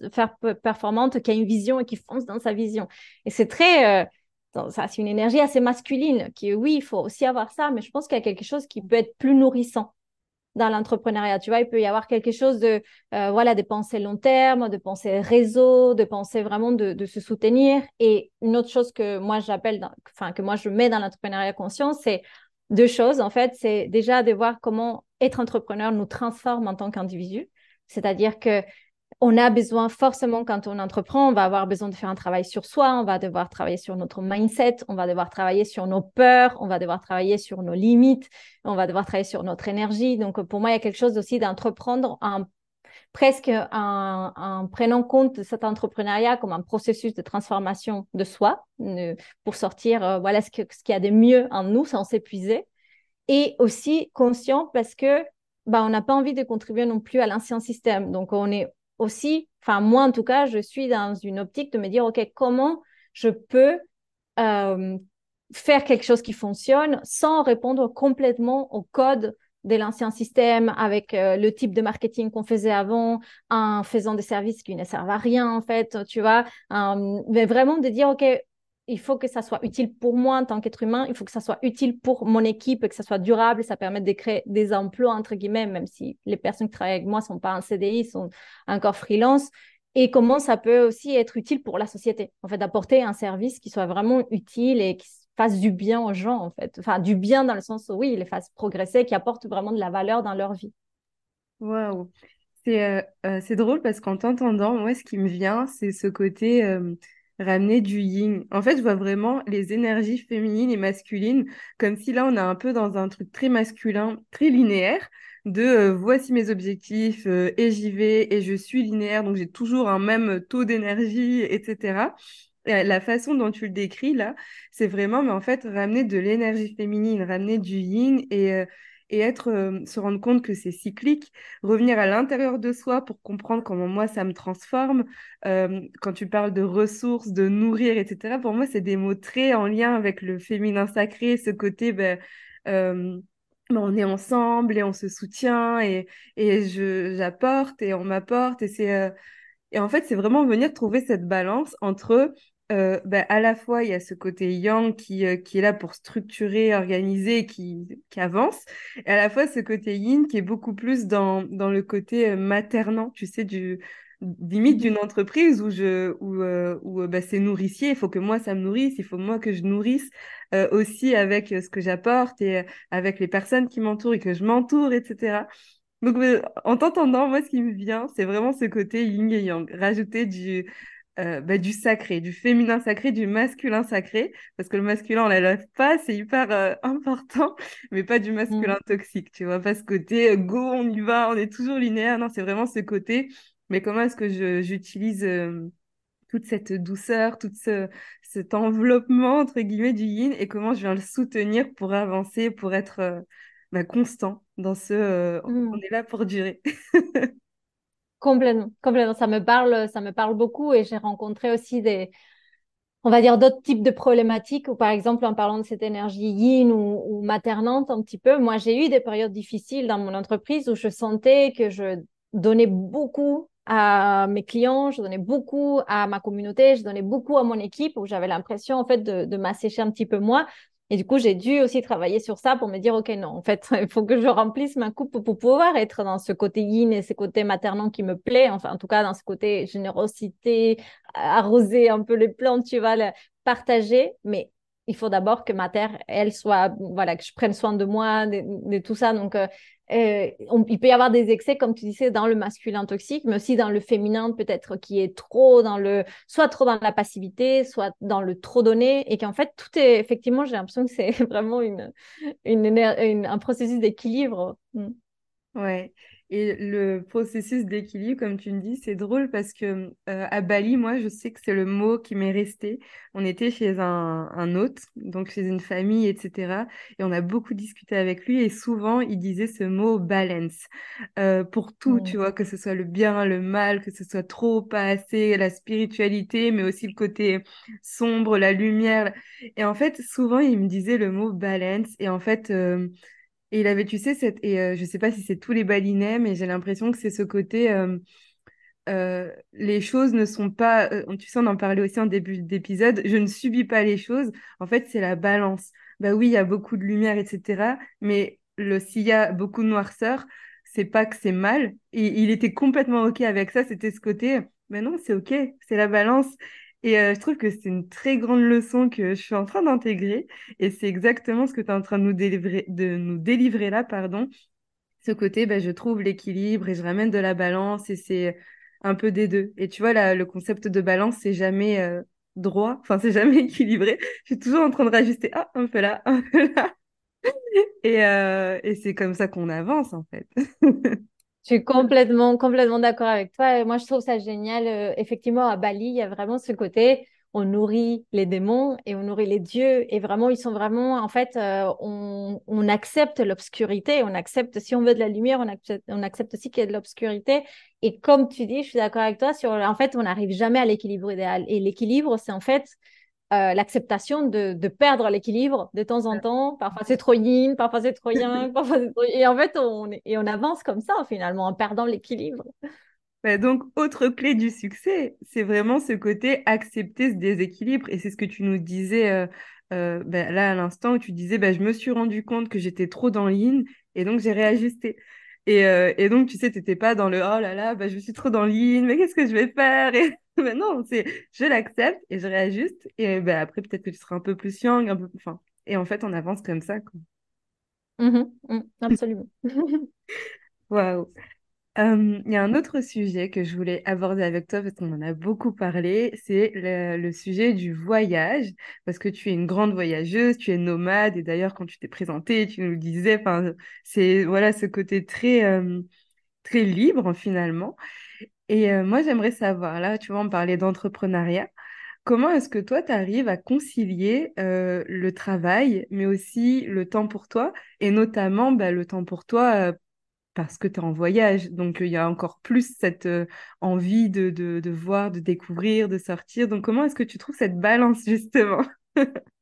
performante, qui a une vision et qui fonce dans sa vision. Et c'est très, euh, ça, c'est une énergie assez masculine, qui, oui, il faut aussi avoir ça, mais je pense qu'il y a quelque chose qui peut être plus nourrissant dans l'entrepreneuriat. Tu vois, il peut y avoir quelque chose de, euh, voilà, de pensées long terme, de pensées réseau, de penser vraiment de, de, se soutenir. Et une autre chose que moi j'appelle, enfin, que moi je mets dans l'entrepreneuriat conscient, c'est deux choses. En fait, c'est déjà de voir comment être entrepreneur nous transforme en tant qu'individu. C'est-à-dire que on a besoin forcément, quand on entreprend, on va avoir besoin de faire un travail sur soi, on va devoir travailler sur notre mindset, on va devoir travailler sur nos peurs, on va devoir travailler sur nos limites, on va devoir travailler sur notre énergie. Donc, pour moi, il y a quelque chose aussi d'entreprendre en, presque en, prenant compte cet entrepreneuriat comme un processus de transformation de soi pour sortir, euh, voilà ce qu'il y a de mieux en nous sans s'épuiser et aussi conscient parce que bah, on n'a pas envie de contribuer non plus à l'ancien système. Donc, on est aussi, enfin, moi en tout cas, je suis dans une optique de me dire, OK, comment je peux euh, faire quelque chose qui fonctionne sans répondre complètement au code de l'ancien système avec euh, le type de marketing qu'on faisait avant en faisant des services qui ne servent à rien en fait tu vois mais vraiment de dire ok il faut que ça soit utile pour moi en tant qu'être humain, il faut que ça soit utile pour mon équipe, que ça soit durable, ça permet de créer des emplois, entre guillemets, même si les personnes qui travaillent avec moi ne sont pas en CDI, sont encore freelance. Et comment ça peut aussi être utile pour la société, en fait, d'apporter un service qui soit vraiment utile et qui fasse du bien aux gens, en fait. Enfin, du bien dans le sens où, oui, les fasse progresser, qui apporte vraiment de la valeur dans leur vie. Waouh! C'est euh, euh, c'est drôle parce qu'en t'entendant, moi, ce qui me vient, c'est ce côté... Euh, ramener du yin. En fait, je vois vraiment les énergies féminines et masculines comme si là, on est un peu dans un truc très masculin, très linéaire, de voici mes objectifs et j'y vais et je suis linéaire, donc j'ai toujours un même taux d'énergie, etc. La façon dont tu le décris là, c'est vraiment, mais en fait, ramener de l'énergie féminine, ramener du yin et euh, et être, euh, se rendre compte que c'est cyclique, revenir à l'intérieur de soi pour comprendre comment moi ça me transforme. Euh, quand tu parles de ressources, de nourrir, etc., pour moi, c'est des mots très en lien avec le féminin sacré, ce côté, ben, ben, on est ensemble et on se soutient et, et j'apporte et on m'apporte et c'est. et en fait, c'est vraiment venir trouver cette balance entre euh, bah, à la fois, il y a ce côté yang qui, euh, qui est là pour structurer, organiser, qui, qui avance, et à la fois ce côté yin qui est beaucoup plus dans, dans le côté euh, maternant, tu sais, du, limite d'une mmh. entreprise où, je, où, où bah, c'est nourricier, il faut que moi ça me nourrisse, il faut moi que je nourrisse aussi avec ce que j'apporte et avec les personnes qui m'entourent et que je m'entoure, etc. Donc, en t'entendant, moi, ce qui me vient, c'est vraiment ce côté yin et yang, rajouter du, euh, bah, du sacré, du féminin sacré, du masculin sacré, parce que le masculin, on l'élève pas, c'est hyper euh, (laughs) important, mais pas du masculin mm. toxique, tu vois, pas ce côté euh, go, on y va, on est toujours linéaire, non, c'est vraiment ce côté, mais comment est-ce que j'utilise toute cette douceur, tout ce, cet enveloppement, entre guillemets, du yin, et comment je viens le soutenir pour avancer, pour être bah, constant dans ce on mm. est là pour durer. (laughs) Complètement. Ça me parle, ça me parle beaucoup et j'ai rencontré aussi des, on va dire d'autres types de problématiques ou par exemple en parlant de cette énergie yin ou, maternante un petit peu. Moi, j'ai eu des périodes difficiles dans mon entreprise où je sentais que je donnais beaucoup à mes clients, je donnais beaucoup à ma communauté, je donnais beaucoup à mon équipe où j'avais l'impression en fait de, de m'assécher un petit peu moi et du coup, j'ai dû aussi travailler sur ça pour me dire, OK, non, en fait, (laughs) il faut que je remplisse ma coupe pour pouvoir être dans ce côté yin et ce côté maternant qui me plaît. Enfin, en tout cas, dans ce côté générosité, arroser un peu les plantes, tu vois, partager. Mais il faut d'abord que ma terre, elle soit, voilà, que je prenne soin de moi, de, tout ça. Donc, euh, euh, il peut y avoir des excès, comme tu disais, dans le masculin toxique, mais aussi dans le féminin, peut-être qui est trop dans le, soit trop dans la passivité, soit dans le trop donné, et qu'en fait, tout est, effectivement, j'ai l'impression que c'est (laughs) vraiment une, une, un processus d'équilibre. Mm. Ouais. Et le processus d'équilibre, comme tu me dis, c'est drôle parce que euh, à Bali, moi, je sais que c'est le mot qui m'est resté. On était chez un, un hôte, donc chez une famille, etc. Et on a beaucoup discuté avec lui et souvent, il disait ce mot balance euh, pour tout, tu vois, que ce soit le bien, le mal, que ce soit trop, pas assez, la spiritualité, mais aussi le côté sombre, la lumière. Et en fait, souvent, il me disait le mot balance. Et en fait, euh, Et il avait, tu sais, cette, et euh, je sais pas si c'est tous les balinais, mais j'ai l'impression que c'est ce côté, euh, euh, les choses ne sont pas, euh, tu sais, on en parlait aussi en début d'épisode, je ne subis pas les choses. En fait, c'est la balance. Bah oui, il y a beaucoup de lumière, etc. Mais s'il y a beaucoup de noirceur, c'est pas que c'est mal. Et il était complètement OK avec ça. C'était ce côté, mais non, c'est OK, c'est la balance. Et euh, je trouve que c'est une très grande leçon que je suis en train d'intégrer. Et c'est exactement ce que tu es en train de nous délivrer, de nous délivrer là, pardon. Ce côté, bah, je trouve l'équilibre et je ramène de la balance et c'est un peu des deux. Et tu vois, là, le concept de balance, c'est jamais euh, droit, enfin, c'est jamais (laughs) équilibré. Je suis toujours en train de rajuster, ah, un peu là, un peu là. Et, euh, et c'est comme ça qu'on avance, en fait. (laughs) Je suis complètement, complètement d'accord avec toi. Moi, je trouve ça génial. Euh, effectivement, à Bali, il y a vraiment ce côté, on nourrit les démons et on nourrit les dieux. Et vraiment, ils sont vraiment, en fait, euh, on, accepte l'obscurité. On accepte, si on veut de la lumière, on accepte, on accepte aussi qu'il y ait de l'obscurité. Et comme tu dis, je suis d'accord avec toi, sur, en fait, on n'arrive jamais à l'équilibre idéal. Et l'équilibre, c'est en fait euh, l'acceptation de, de, perdre l'équilibre de temps en temps. Parfois c'est trop yin, parfois c'est trop yang, (laughs) parfois c'est trop... Et en fait, on, et on avance comme ça finalement en perdant l'équilibre. Bah donc, autre clé du succès, c'est vraiment ce côté accepter ce déséquilibre. Et c'est ce que tu nous disais euh, euh, bah, là à l'instant où tu disais bah, je me suis rendu compte que j'étais trop dans l'yin et donc j'ai réajusté. Et, et, donc, tu sais, tu n'étais pas dans le oh là là, bah, je suis trop dans l'in, mais qu'est-ce que je vais faire? et... (laughs) Mais non, c'est je l'accepte et je réajuste. Et bah, après, peut-être que tu seras un peu plus young, un peu enfin, Et en fait, on avance comme ça. Quoi. Mmh mmh, absolument. (laughs) Waouh. Il y a un autre sujet que je voulais aborder avec toi parce qu'on en a beaucoup parlé, c'est le, sujet du voyage, parce que tu es une grande voyageuse, tu es nomade, et d'ailleurs quand tu t'es présentée, tu nous disais, c'est voilà ce côté très très libre finalement. Et moi j'aimerais savoir, là, tu vois, on parlait d'entrepreneuriat. Comment est-ce que toi, tu arrives à concilier le travail, mais aussi le temps pour toi, et notamment bah, le temps pour toi parce que tu es en voyage? Donc, il y a encore plus cette euh, envie de, voir, de découvrir, de sortir. Donc, comment est-ce que tu trouves cette balance, justement?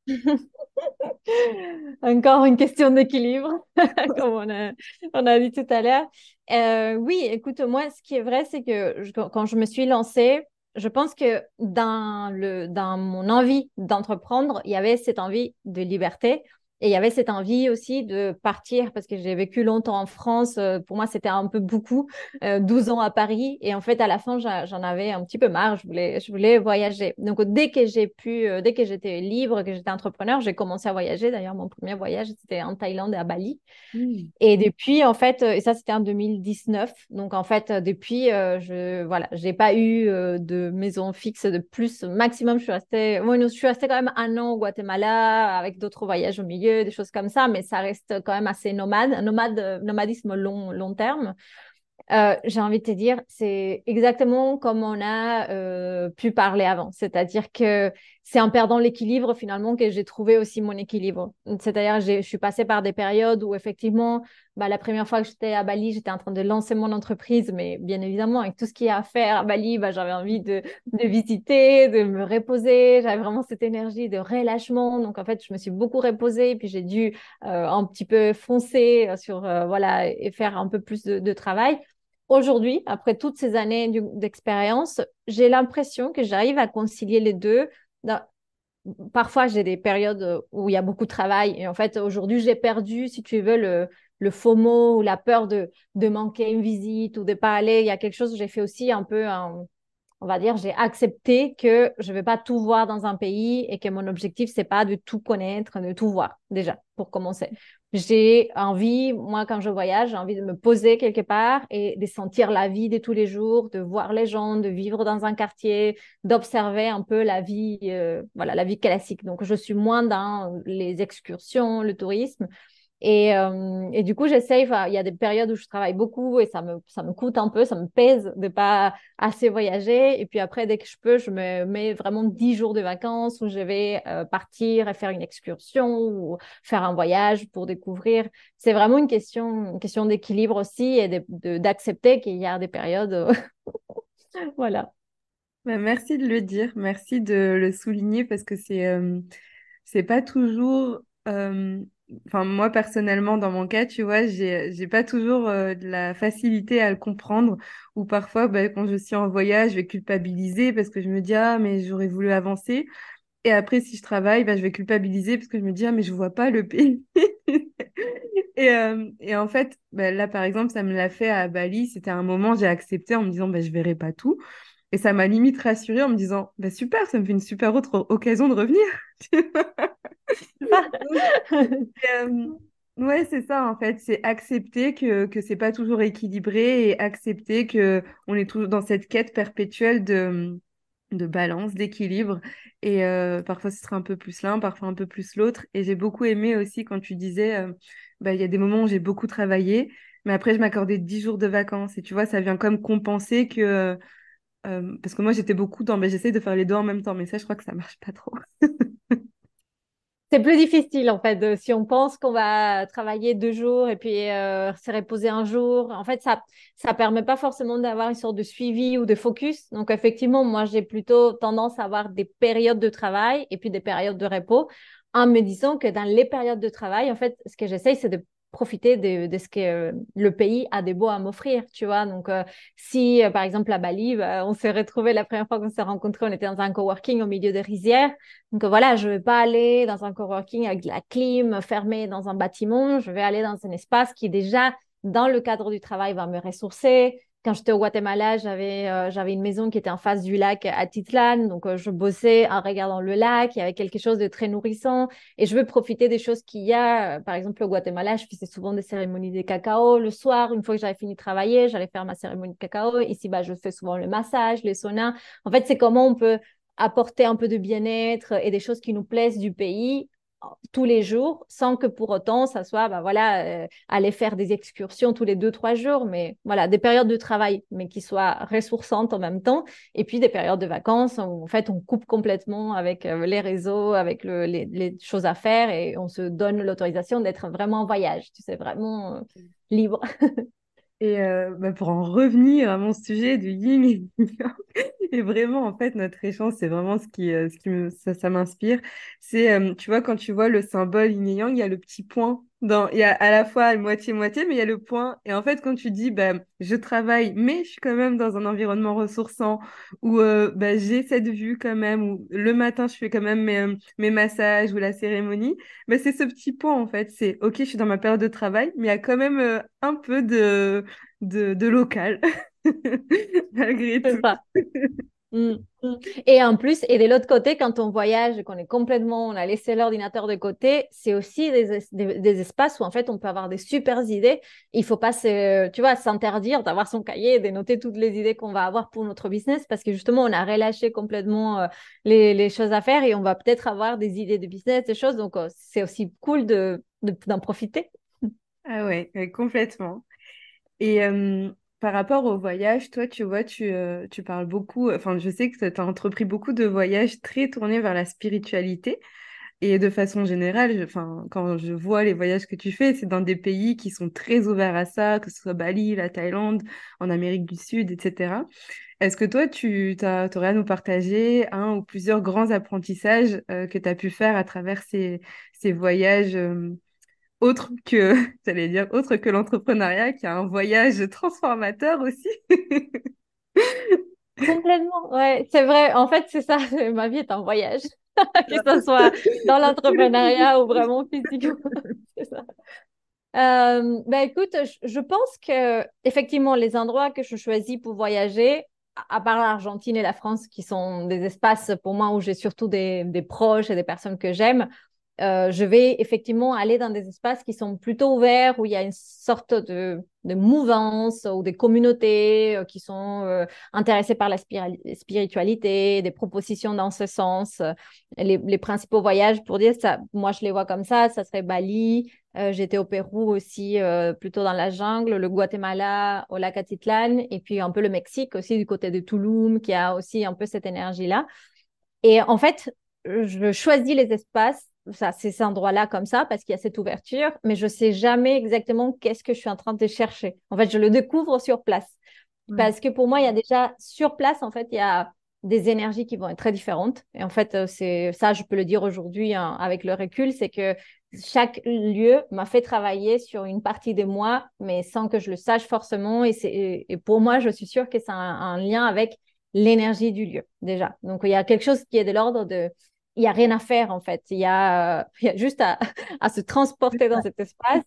(laughs) (laughs) Encore une question d'équilibre, (laughs) comme on a, on a, dit tout à l'heure. Euh, oui, écoute, moi, ce qui est vrai, c'est que quand je me suis lancée, je pense que dans, le, dans mon envie d'entreprendre, il y avait cette envie de liberté. Et il y avait cette envie aussi de partir parce que j'ai vécu longtemps en France. Euh, pour moi, c'était un peu beaucoup, 12 euh, ans à Paris. Et en fait, à la fin, j'en avais un petit peu marre. Je voulais, je voulais voyager. Donc, dès que j'ai pu, euh, dès que j'étais libre, que j'étais entrepreneur, j'ai commencé à voyager. D'ailleurs, mon premier voyage, c'était en Thaïlande et à Bali. Mmh. Et depuis, en fait, et ça, c'était en 2019. Donc, en fait, depuis, je, voilà, j'ai pas eu de maison fixe de plus. Maximum, je suis restée, moi, je suis restée quand même un an au Guatemala avec d'autres voyages au milieu des choses comme ça, mais ça reste quand même assez nomade, nomade, nomadisme long, long terme. Euh, j'ai envie de te dire, c'est exactement comme on a euh, pu parler avant. C'est-à-dire que c'est en perdant l'équilibre finalement que j'ai trouvé aussi mon équilibre. C'est-à-dire, je suis passée par des périodes où effectivement, bah, la première fois que j'étais à Bali, j'étais en train de lancer mon entreprise, mais bien évidemment, avec tout ce qu'il y a à faire à Bali, bah, j'avais envie de, visiter, de me reposer. J'avais vraiment cette énergie de relâchement. Donc, en fait, je me suis beaucoup reposée, puis j'ai dû euh, un petit peu foncer sur, voilà, et faire un peu plus de travail aujourd'hui, après toutes ces années d'expérience, j'ai l'impression que j'arrive à concilier les deux. Parfois, j'ai des périodes où il y a beaucoup de travail. Et en fait, aujourd'hui, j'ai perdu, si tu veux, le, le FOMO ou la peur de, de manquer une visite ou de pas aller. Il y a quelque chose que j'ai fait aussi un peu un, on va dire, j'ai accepté que je ne vais pas tout voir dans un pays et que mon objectif, c'est pas de tout connaître, de tout voir, déjà, pour commencer. J'ai envie, moi, quand je voyage, j'ai envie de me poser quelque part et de sentir la vie de tous les jours, de voir les gens, de vivre dans un quartier, d'observer un peu la vie, euh, voilà, la vie classique. Donc, je suis moins dans les excursions, le tourisme. Et, euh, et, du coup, j'essaye, il y a des périodes où je travaille beaucoup et ça me, ça me coûte un peu, ça me pèse de pas assez voyager. Et puis après, dès que je peux, je me mets vraiment 10 jours de vacances où je vais euh, partir et faire une excursion ou faire un voyage pour découvrir. C'est vraiment une question, question d'équilibre aussi et d'accepter qu'il y a des périodes. (laughs) voilà. Bah, merci de le dire, merci de le souligner parce que c'est euh, pas toujours enfin moi personnellement dans mon cas, tu vois, j'ai j'ai pas toujours euh, de la facilité à le comprendre ou parfois bah, quand je suis en voyage, je vais culpabiliser parce que je me dis ah mais j'aurais voulu avancer et après si je travaille, bah, je vais culpabiliser parce que je me dis ah mais je vois pas le pays. (laughs) et, euh, et en fait, bah, là par exemple, ça me l'a fait à Bali, c'était un moment j'ai accepté en me disant bah je verrai pas tout. Et ça m'a limite rassurée en me disant, bah super, ça me fait une super autre occasion de revenir. (laughs) euh, ouais, c'est ça en fait, c'est accepter que que c'est pas toujours équilibré et accepter que on est toujours dans cette quête perpétuelle de de balance, d'équilibre. Et euh, parfois ce sera un peu plus l'un, parfois un peu plus l'autre. Et j'ai beaucoup aimé aussi quand tu disais, euh, bah il y a des moments où j'ai beaucoup travaillé, mais après je m'accordais 10 jours de vacances. Et tu vois, ça vient comme compenser que euh, parce que moi j'étais beaucoup dans, mais j'essaie de faire les deux en même temps, mais ça je crois que ça marche pas trop. (laughs) C'est plus difficile en fait. si on pense qu'on va travailler deux jours et puis euh, se reposer un jour, en fait, ça ça permet pas forcément d'avoir une sorte de suivi ou de focus. Donc effectivement, moi j'ai plutôt tendance à avoir des périodes de travail et puis des périodes de repos, en me disant que dans les périodes de travail, en fait, ce que j'essaye, c'est de profiter de, ce que euh, le pays a de beau à m'offrir, tu vois. Donc, euh, si, par exemple, à Bali, bah, on s'est retrouvé la première fois qu'on s'est rencontrés, on était dans un coworking au milieu des rizières. Donc, voilà, je ne vais pas aller dans un coworking avec de la clim, fermé dans un bâtiment. Je vais aller dans un espace qui, déjà, dans le cadre du travail, va me ressourcer, quand j'étais au Guatemala, j'avais euh, j'avais une maison qui était en face du lac Atitlan, donc euh, je bossais en regardant le lac, il y avait quelque chose de très nourrissant et je veux profiter des choses qu'il y a. Par exemple, au Guatemala, je faisais souvent des cérémonies de cacao le soir. Une fois que j'avais fini de travailler, j'allais faire ma cérémonie de cacao. Ici, bah, je fais souvent le massage, les saunas. En fait, c'est comment on peut apporter un peu de bien-être et des choses qui nous plaisent du pays tous les jours sans que pour autant ça soit bah voilà euh, aller faire des excursions tous les deux trois jours mais voilà des périodes de travail mais qui soient ressourçantes en même temps et puis des périodes de vacances où en fait on coupe complètement avec euh, les réseaux avec les, choses à faire et on se donne l'autorisation d'être vraiment en voyage. Tu sais vraiment euh, libre (laughs) Et bah, pour en revenir à mon sujet du yin et (laughs) vraiment, en fait, notre échange, c'est vraiment ce qui, ce qui me, ça, m'inspire. C'est, tu vois, quand tu vois le symbole yin et yang, il y a le petit point dans, il y a à la fois moitié-moitié, mais il y a le point. Et en fait, quand tu dis, bah, je travaille, mais je suis quand même dans un environnement ressourçant, où euh, bah, j'ai cette vue quand même, où le matin, je fais quand même mes, mes massages ou la cérémonie, bah, c'est ce petit point, en fait. C'est, OK, je suis dans ma période de travail, mais il y a quand même euh, un peu de, de, de local, (laughs) malgré tout. (laughs) Mm. Et en plus, et de l'autre côté, quand on voyage et qu'on est complètement, on a laissé l'ordinateur de côté, c'est aussi des, des, espaces où en fait on peut avoir des super idées. Il faut pas se, tu vois, s'interdire d'avoir son cahier et de noter toutes les idées qu'on va avoir pour notre business parce que justement on a relâché complètement euh, les, les, choses à faire et on va peut-être avoir des idées de business, des choses. Donc euh, c'est aussi cool de, d'en profiter. Ah ouais, complètement. Et euh, par rapport au voyage, toi, tu vois, tu, euh, tu parles beaucoup, enfin, je sais que tu as entrepris beaucoup de voyages très tournés vers la spiritualité. Et de façon générale, quand je vois les voyages que tu fais, c'est dans des pays qui sont très ouverts à ça, que ce soit Bali, la Thaïlande, en Amérique du Sud, etc. Est-ce que toi, tu aurais à nous partager un ou plusieurs grands apprentissages euh, que tu as pu faire à travers ces, ces voyages euh, autre que, (laughs) j'allais dire, autre que l'entrepreneuriat, qui a un voyage transformateur aussi. (laughs) Complètement, ouais, c'est vrai. En fait, c'est ça, (laughs) ma vie est un voyage, que ce soit dans l'entrepreneuriat ou vraiment physiquement. c'est ça. Euh, ben écoute, je, pense que effectivement les endroits que je choisis pour voyager, à part l'Argentine et la France, qui sont des espaces pour moi où j'ai surtout des, des proches et des personnes que j'aime, euh, je vais effectivement aller dans des espaces qui sont plutôt ouverts, où il y a une sorte de, mouvance ou des communautés euh, qui sont euh, intéressées par la spiritualité, des propositions dans ce sens. Les, les, principaux voyages, pour dire ça, moi je les vois comme ça, ça serait Bali. J'étais au Pérou aussi, plutôt dans la jungle, le Guatemala, au lac Atitlan, et puis un peu le Mexique aussi, du côté de Tulum, qui a aussi un peu cette énergie-là. Et en fait, je choisis les espaces ça, ces endroits-là comme ça parce qu'il y a cette ouverture, mais je sais jamais exactement qu'est-ce que je suis en train de chercher. En fait, je le découvre sur place. Parce que pour moi, il y a déjà sur place, en fait, il y a des énergies qui vont être très différentes. Et en fait, euh, c'est ça, je peux le dire aujourd'hui hein, avec le recul, c'est que chaque lieu m'a fait travailler sur une partie de moi, mais sans que je le sache forcément. Et, c'est, et pour moi, je suis sûre que c'est un, lien avec l'énergie du lieu, déjà. Donc, il y a quelque chose qui est de l'ordre de... Il n'y a rien à faire, en fait. Il y a, (laughs) a juste à, à se transporter dans cet espace.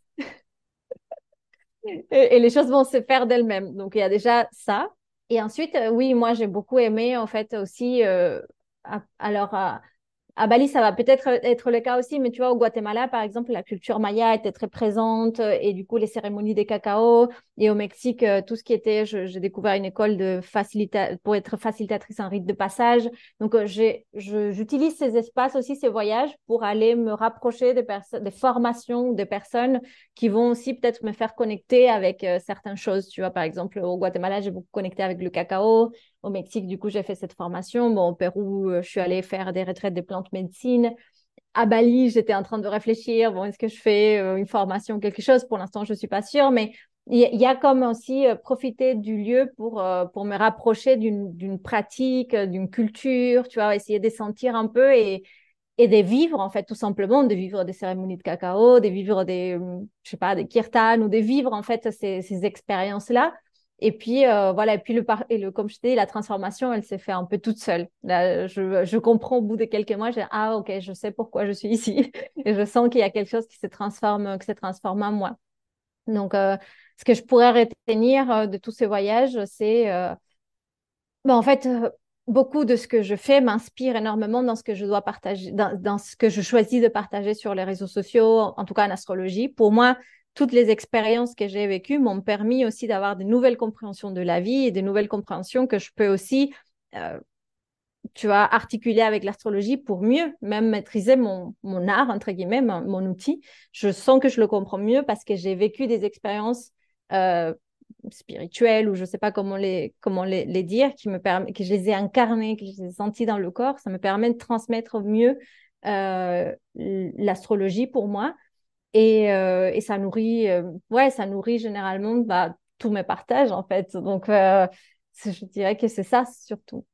et, les choses vont se faire d'elles-mêmes. Donc, il y a déjà ça. Et ensuite, euh, oui, moi, j'ai beaucoup aimé, en fait, aussi... Euh, alors, à Bali, ça va peut-être être le cas aussi, mais tu vois, au Guatemala, par exemple, la culture maya était très présente euh, et du coup, les cérémonies des cacao. Et au Mexique, euh, tout ce qui était, j'ai découvert une école de pour être facilitatrice en rite de passage. Donc, euh, j'utilise ces espaces aussi, ces voyages, pour aller me rapprocher des, des formations des personnes qui vont aussi peut-être me faire connecter avec certaines choses. Tu vois, par exemple, au Guatemala, j'ai beaucoup connecté avec le cacao. Au Mexique, du coup, j'ai fait cette formation. Bon, au Pérou, je suis allée faire des retraites de plantes médecine. À Bali, j'étais en train de réfléchir, bon, est-ce que je fais euh, une formation, quelque chose? Pour l'instant, je ne suis pas sûre, mais il y, a comme aussi euh, profiter du lieu pour, euh, pour me rapprocher d'une pratique, d'une culture, tu vois, essayer de sentir un peu et, et de vivre, en fait, tout simplement, de vivre des cérémonies de cacao, de vivre des, je sais pas, des kirtans ou de vivre, en fait, ces, ces expériences-là et puis, euh, voilà, et puis, le, comme je dis, la transformation, elle s'est faite un peu toute seule. Là, je, je comprends au bout de quelques mois, dis, ah, ok, je sais pourquoi je suis (laughs) ici. et je sens qu'il y a quelque chose qui se transforme, qui se transforme en moi. Donc, euh, ce que je pourrais retenir euh, de tous ces voyages, c'est, ben, en fait, beaucoup de ce que je fais m'inspire énormément dans ce que je dois partager, dans, ce que je choisis de partager sur les réseaux sociaux, en tout cas en astrologie. Pour moi, toutes les expériences que j'ai vécues m'ont permis aussi d'avoir de nouvelles compréhensions de la vie et de nouvelles compréhensions que je peux aussi, euh, tu vois, articuler avec l'astrologie pour mieux même maîtriser mon, mon art, entre guillemets, mon, outil. Je sens que je le comprends mieux parce que j'ai vécu des expériences euh, spirituelles ou je ne sais pas comment les, comment les, dire, qui me permet, que je les ai incarnées, que je les ai senties dans le corps. Ça me permet de transmettre mieux euh, l'astrologie pour moi et, euh, et ça nourrit, euh, ouais, ça nourrit généralement bah, tous mes partages en fait. Donc, euh, je dirais que c'est ça surtout.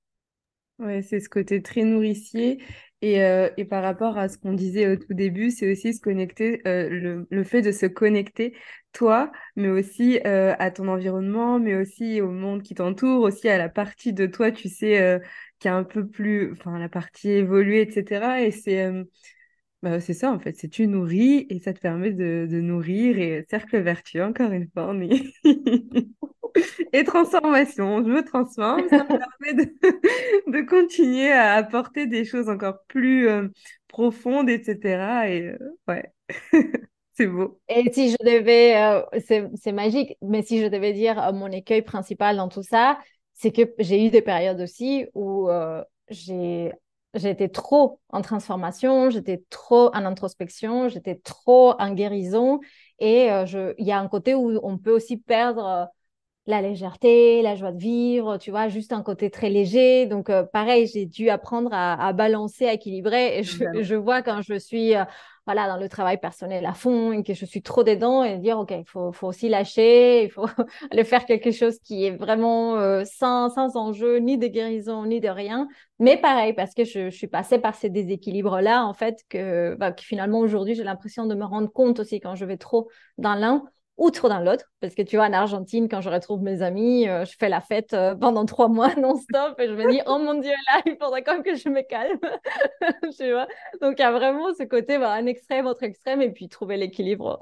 Ouais, c'est ce côté très nourricier. Et, et par rapport à ce qu'on disait au tout début, c'est aussi se connecter, le, le, fait de se connecter, toi, mais aussi à ton environnement, mais aussi au monde qui t'entoure, aussi à la partie de toi, tu sais, qui est un peu plus, enfin, la partie évoluée, etc. Et c'est bah, c'est ça, en fait, c'est tu nourris et ça te permet de, nourrir et cercle vertueux, encore une fois, (laughs) et transformation, je me transforme, ça me permet de, (laughs) de continuer à apporter des choses encore plus euh, profondes, etc. Et euh, ouais, (laughs) c'est beau. Et si je devais, euh, c'est magique, mais si je devais dire mon écueil principal dans tout ça, c'est que j'ai eu des périodes aussi où j'ai j'étais trop en transformation, j'étais trop en introspection, j'étais trop en guérison. Et euh, il y a un côté où on peut aussi perdre euh, la légèreté, la joie de vivre, tu vois, juste un côté très léger. Donc, euh, pareil, j'ai dû apprendre à, balancer, à équilibrer. Et je, vois quand je suis voilà, dans le travail personnel à fond et que je suis trop dedans et dire, OK, il faut, faut aussi lâcher, il faut (laughs) aller faire quelque chose qui est vraiment euh, sans, sans enjeu, ni de guérison, ni de rien. Mais pareil, parce que je, je suis passée par ces déséquilibres-là, en fait, que, bah, que finalement, aujourd'hui, j'ai l'impression de me rendre compte aussi quand je vais trop dans l'un outre dans l'autre. Parce que tu vois, en Argentine, quand je retrouve mes amis, euh, je fais la fête euh, pendant trois mois (laughs) non-stop et je me dis, oh mon Dieu, là, (laughs) il faudrait quand même que je me calme. (laughs) tu vois? Donc, il y a vraiment ce côté, un extrême, autre extrême, et puis trouver l'équilibre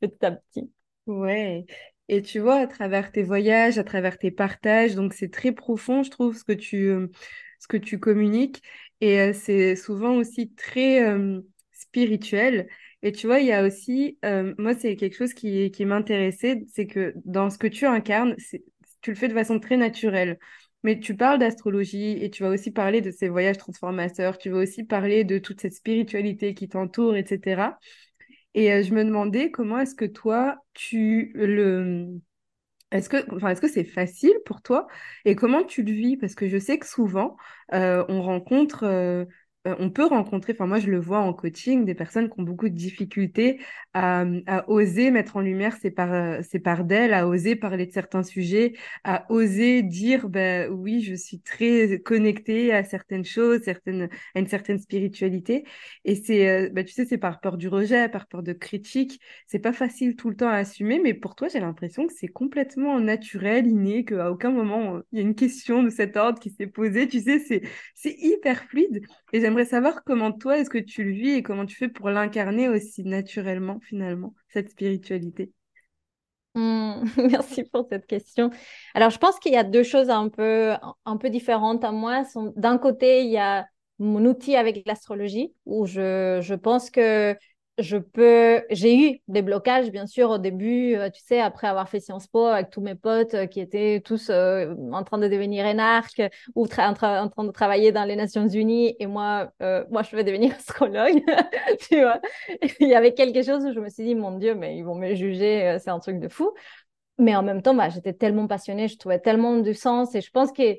petit à petit. Ouais. Et tu vois, à travers tes voyages, à travers tes partages, donc c'est très profond, je trouve, ce que tu, euh, ce que tu communiques. Et c'est souvent aussi très spirituel. Et tu vois, il y a aussi, euh, moi, c'est quelque chose qui, m'intéressait, c'est que dans ce que tu incarnes, tu le fais de façon très naturelle. Mais tu parles d'astrologie et tu vas aussi parler de ces voyages transformateurs, tu vas aussi parler de toute cette spiritualité qui t'entoure, etc. Et euh, je me demandais comment est-ce que toi, tu le... Est-ce que, enfin, est-ce que c'est facile pour toi et comment tu le vis? Parce que je sais que souvent, euh, on rencontre on peut rencontrer, enfin moi je le vois en coaching, des personnes qui ont beaucoup de difficultés à, oser mettre en lumière ces parts, ces parts d'elles, à oser parler de certains sujets, à oser dire, ben oui, je suis très connectée à certaines choses, certaines, à une certaine spiritualité. Et c'est, ben, tu sais, c'est par peur du rejet, par peur de critique. C'est pas facile tout le temps à assumer, mais pour toi, j'ai l'impression que c'est complètement naturel, inné, qu'à aucun moment il y a une question de cet ordre qui s'est posée. Tu sais, c'est, c'est hyper fluide. Et savoir comment toi, est-ce que tu le vis et comment tu fais pour l'incarner aussi naturellement, finalement, cette spiritualité? Mmh, (laughs) merci pour cette question. Alors, je pense qu'il y a deux choses un peu, un peu différentes à moi. D'un côté, il y a mon outil avec l'astrologie, où je, je pense que je peux, j'ai eu des blocages, bien sûr, au début, euh, tu sais, après avoir fait Sciences Po avec tous mes potes euh, qui étaient tous euh, en train de devenir énarques ou en, train de travailler dans les Nations Unies et moi, moi, je vais devenir (laughs) astrologue. (laughs) Il y avait quelque chose où je me suis dit, mon Dieu, mais ils vont me juger, c'est un truc de fou. Mais en même temps, bah, j'étais tellement passionnée, je trouvais tellement du sens et je pense que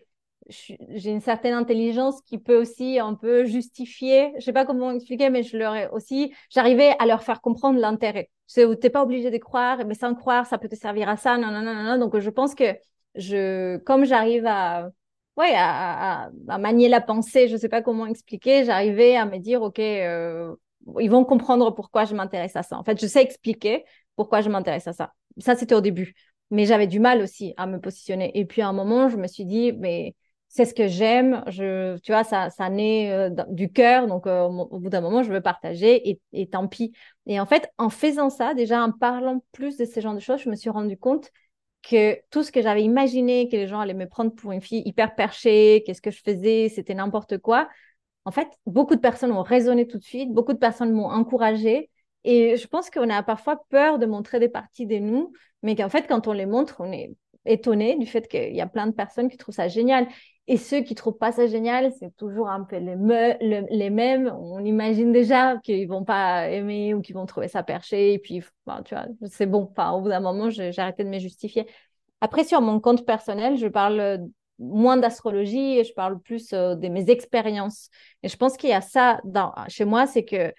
j'ai une certaine intelligence qui peut aussi un peu justifier, je sais pas comment expliquer, mais je leur aussi, j'arrivais à leur faire comprendre l'intérêt. Tu n'es pas obligé de croire, mais sans croire, ça peut te servir à ça, non, non, non, non. Donc, je pense que je, comme j'arrive à, ouais, à, manier la pensée, je sais pas comment expliquer, j'arrivais à me dire, OK, euh, ils vont comprendre pourquoi je m'intéresse à ça. En fait, je sais expliquer pourquoi je m'intéresse à ça. Ça, c'était au début. Mais j'avais du mal aussi à me positionner. Et puis, à un moment, je me suis dit, mais c'est ce que j'aime. Tu vois, ça, ça naît euh, du cœur. Donc, euh, au bout d'un moment, je veux partager et, et, tant pis. Et en fait, en faisant ça, déjà en parlant plus de ce genre de choses, je me suis rendu compte que tout ce que j'avais imaginé, que les gens allaient me prendre pour une fille hyper perchée, qu'est-ce que je faisais, c'était n'importe quoi. En fait, beaucoup de personnes ont raisonné tout de suite, beaucoup de personnes m'ont encouragée. Et je pense qu'on a parfois peur de montrer des parties de nous, mais qu'en fait, quand on les montre, on est étonné du fait qu'il y a plein de personnes qui trouvent ça génial. Et ceux qui trouvent pas ça génial, c'est toujours un peu les, mêmes. On imagine déjà qu'ils vont pas aimer ou qu'ils vont trouver ça perché. Et puis, tu vois, c'est bon. Enfin, au bout d'un moment, j'ai arrêté de me justifier. Après, sur mon compte personnel, je parle moins d'astrologie et je parle plus euh, de mes expériences. Et je pense qu'il y a ça chez moi, c'est que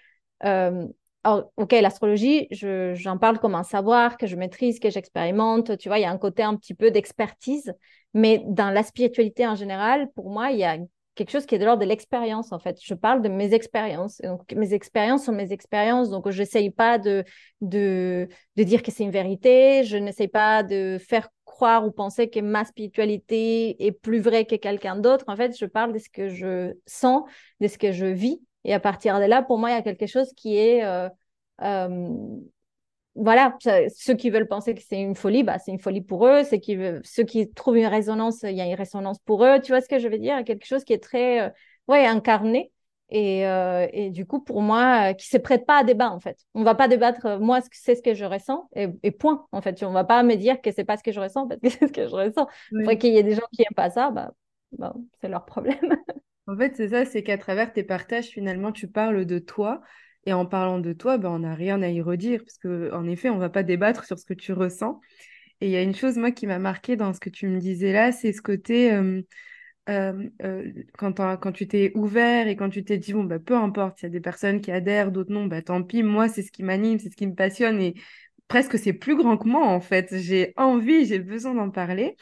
euh, ok, l'astrologie, j'en parle comme un savoir que je maîtrise, que j'expérimente. Tu vois, il y a un côté un petit peu d'expertise. Mais dans la spiritualité en général, pour moi, il y a quelque chose qui est de l'ordre de l'expérience, en fait. Je parle de mes expériences. donc, mes expériences sont mes expériences. Donc, je n'essaye pas de, de, de dire que c'est une vérité. Je n'essaye pas de faire croire ou penser que ma spiritualité est plus vraie que quelqu'un d'autre. En fait, je parle de ce que je sens, de ce que je vis. Et à partir de là, pour moi, il y a quelque chose qui est... Euh, euh, voilà, ceux qui veulent penser que c'est une folie, bah, c'est une folie pour eux. C'est qui, ceux qui trouvent une résonance, il y a une résonance pour eux. Tu vois ce que je veux dire? Quelque chose qui est très euh, ouais, incarné. Et, et, du coup, pour moi, qui ne se prête pas à débat, en fait. On ne va pas débattre, moi, c'est ce que je ressens, et, point, en fait. On ne va pas me dire que ce n'est pas ce que je ressens, parce que (laughs) c'est ce que je ressens. Oui. qu'il y ait des gens qui n'aiment pas ça, bah, bah, c'est leur problème. (laughs) En fait, c'est ça, c'est qu'à travers tes partages, finalement, tu parles de toi. Et en parlant de toi, ben, on n'a rien à y redire, parce qu'en effet, on ne va pas débattre sur ce que tu ressens. Et il y a une chose, moi, qui m'a marqué dans ce que tu me disais là, c'est ce côté, quand, quand tu t'es ouvert et quand tu t'es dit, bon, bah, peu importe, il y a des personnes qui adhèrent, d'autres non, bah, tant pis, moi, c'est ce qui m'anime, c'est ce qui me passionne, et presque c'est plus grand que moi, en fait. J'ai envie, j'ai besoin d'en parler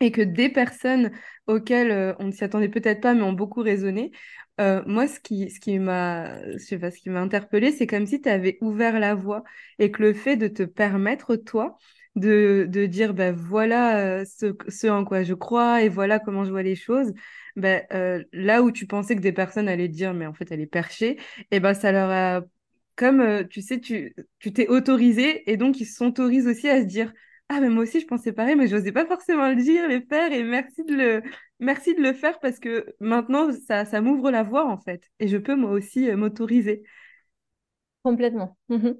et que des personnes auxquelles euh, on ne s'y attendait peut-être pas, mais ont beaucoup résonné. Euh, moi, ce qui, ce qui m'a, je sais pas, ce qui m'a interpellée, c'est comme si tu avais ouvert la voie et que le fait de te permettre, toi, de, de dire, ben voilà euh, ce, ce, en quoi je crois et voilà comment je vois les choses, ben, là où tu pensais que des personnes allaient dire, mais en fait, elle est perchée, et ben ça leur a, comme, tu sais, tu tu t'es autorisé et donc ils s'autorisent aussi à se dire, ah, mais moi aussi, je pensais pareil, mais je n'osais pas forcément le dire, le faire, et merci de le, faire parce que maintenant, ça, m'ouvre la voie, en fait. Et je peux, moi aussi, euh, m'autoriser. Complètement. Mhm.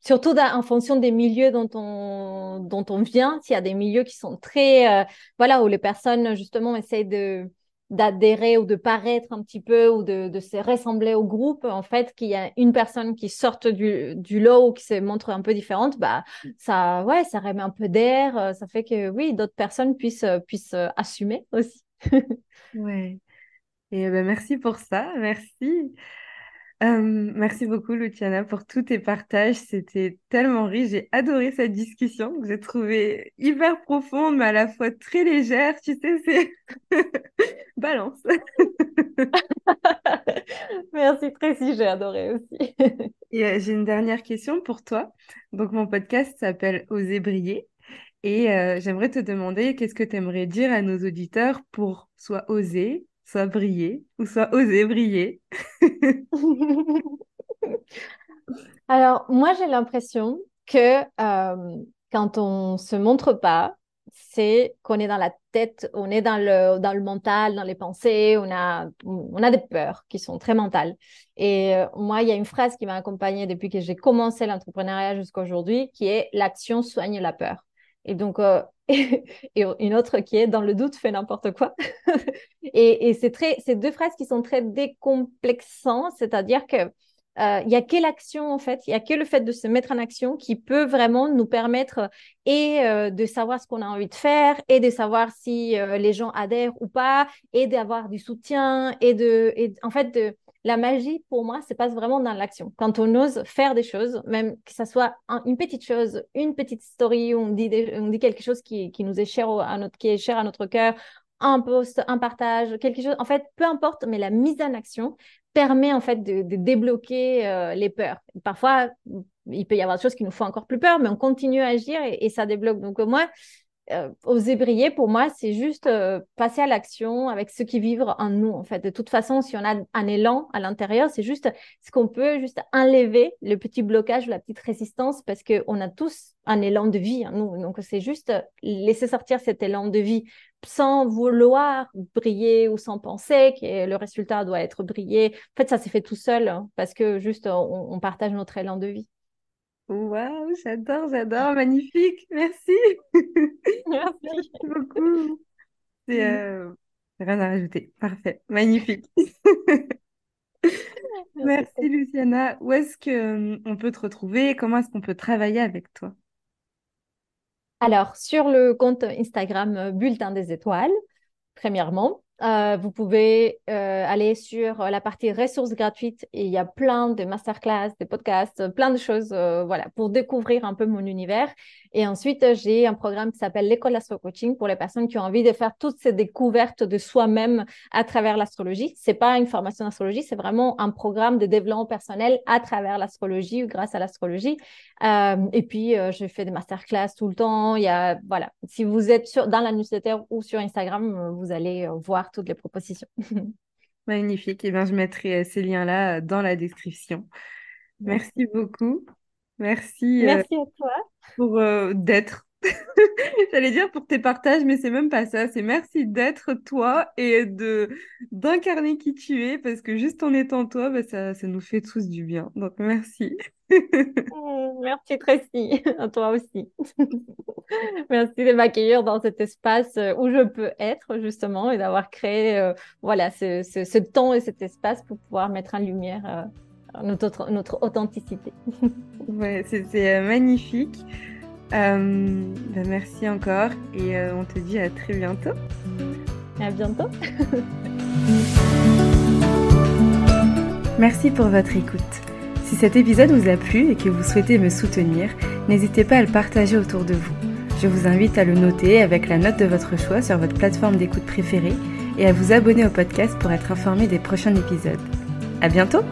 Surtout en fonction des milieux dont on, dont on vient, s'il y a des milieux qui sont très, euh, voilà, où les personnes, justement, essayent de, d'adhérer ou de paraître un petit peu ou de, se ressembler au groupe, en fait, qu'il y a une personne qui sorte du, du lot ou qui se montre un peu différente, bah, ça, ouais, ça remet un peu d'air, euh, ça fait que oui, d'autres personnes puissent, euh, puissent euh, assumer aussi. (laughs) ouais. Et ben, merci pour ça, merci. Euh, merci beaucoup, Luciana, pour tous tes partages. C'était tellement riche. J'ai adoré cette discussion que j'ai trouvée hyper profonde, mais à la fois très légère. Tu sais, c'est (laughs) balance. (laughs) merci, Tracy. J'ai adoré aussi. (laughs) Et euh, j'ai une dernière question pour toi. Donc, mon podcast s'appelle Oser briller. Et euh, j'aimerais te demander qu'est-ce que tu aimerais dire à nos auditeurs pour soit oser, soit briller ou soit oser briller. (laughs) Alors, moi, j'ai l'impression que euh, quand on se montre pas, c'est qu'on est dans la tête, on est dans le, dans le mental, dans les pensées, on a, on a des peurs qui sont très mentales. Et euh, moi, il y a une phrase qui m'a accompagnée depuis que j'ai commencé l'entrepreneuriat jusqu'à aujourd'hui, qui est l'action soigne la peur. Et donc, euh, (laughs) et une autre qui est dans le doute, fais n'importe quoi. (laughs) et, et c'est très, ces deux phrases qui sont très décomplexantes, c'est-à-dire que euh, il y a que l'action en fait, il y a que le fait de se mettre en action qui peut vraiment nous permettre et euh, de savoir ce qu'on a envie de faire et de savoir si les gens adhèrent ou pas et d'avoir du soutien et de, et, en fait de la magie, pour moi, se passe vraiment dans l'action. Quand on ose faire des choses, même que ce soit une petite chose, une petite story, où on dit, quelque chose qui, qui nous est cher à notre, qui est cher à notre cœur, un post, un partage, quelque chose. En fait, peu importe, mais la mise en action permet en fait de, débloquer euh, les peurs. Parfois, il peut y avoir des choses qui nous font encore plus peur, mais on continue à agir et, et ça débloque. Donc moi, euh, oser briller, pour moi, c'est juste euh, passer à l'action avec ce qui vivent en nous, en fait. De toute façon, si on a un élan à l'intérieur, c'est juste ce qu'on peut juste enlever le petit blocage, la petite résistance, parce qu'on a tous un élan de vie en nous. Donc, c'est juste laisser sortir cet élan de vie sans vouloir briller ou sans penser que le résultat doit être brillé. En fait, ça s'est fait tout seul hein, parce que juste on partage notre élan de vie. Waouh, j'adore, j'adore, magnifique, (laughs) merci. Merci beaucoup. C'est euh, rien à rajouter, parfait, magnifique. (laughs) Merci Luciana. Où est-ce que on peut te retrouver? Comment est-ce qu'on peut travailler avec toi? Alors, sur le compte Instagram euh, Bulletin des étoiles, premièrement. Euh, vous pouvez euh, aller sur la partie ressources gratuites et il y a plein de masterclass, des podcasts, plein de choses euh, voilà, pour découvrir un peu mon univers. Et ensuite, j'ai un programme qui s'appelle l'école Astro Coaching pour les personnes qui ont envie de faire toutes ces découvertes de soi-même à travers l'astrologie. C'est pas une formation d'astrologie, c'est vraiment un programme de développement personnel à travers l'astrologie ou grâce à l'astrologie. et puis, je fais des masterclass tout le temps. Il y a, voilà, si vous êtes sur, dans la newsletter ou sur Instagram, vous allez voir toutes les propositions. (laughs) Magnifique. Et eh bien, je mettrai euh, ces liens-là euh, dans la description. Merci, beaucoup. Merci. Euh, Merci à toi. Pour d'être. (laughs) J'allais dire pour tes partages, mais c'est même pas ça. C'est merci d'être toi et de d'incarner qui tu es, parce que juste en étant toi, bah, ça, ça nous fait tous du bien. Donc merci. (laughs) Mmh, merci Tracy, (laughs) à toi aussi. Merci de m'accueillir dans cet espace euh, où je peux être justement et d'avoir créé euh, voilà ce, ce, temps et cet espace pour pouvoir mettre en lumière euh, notre, notre authenticité. ouais, c'est magnifique. Ben, merci encore et on te dit à très bientôt. À bientôt. (laughs) merci pour votre écoute. Si cet épisode vous a plu et que vous souhaitez me soutenir, n'hésitez pas à le partager autour de vous. Je vous invite à le noter avec la note de votre choix sur votre plateforme d'écoute préférée et à vous abonner au podcast pour être informé des prochains épisodes. À bientôt!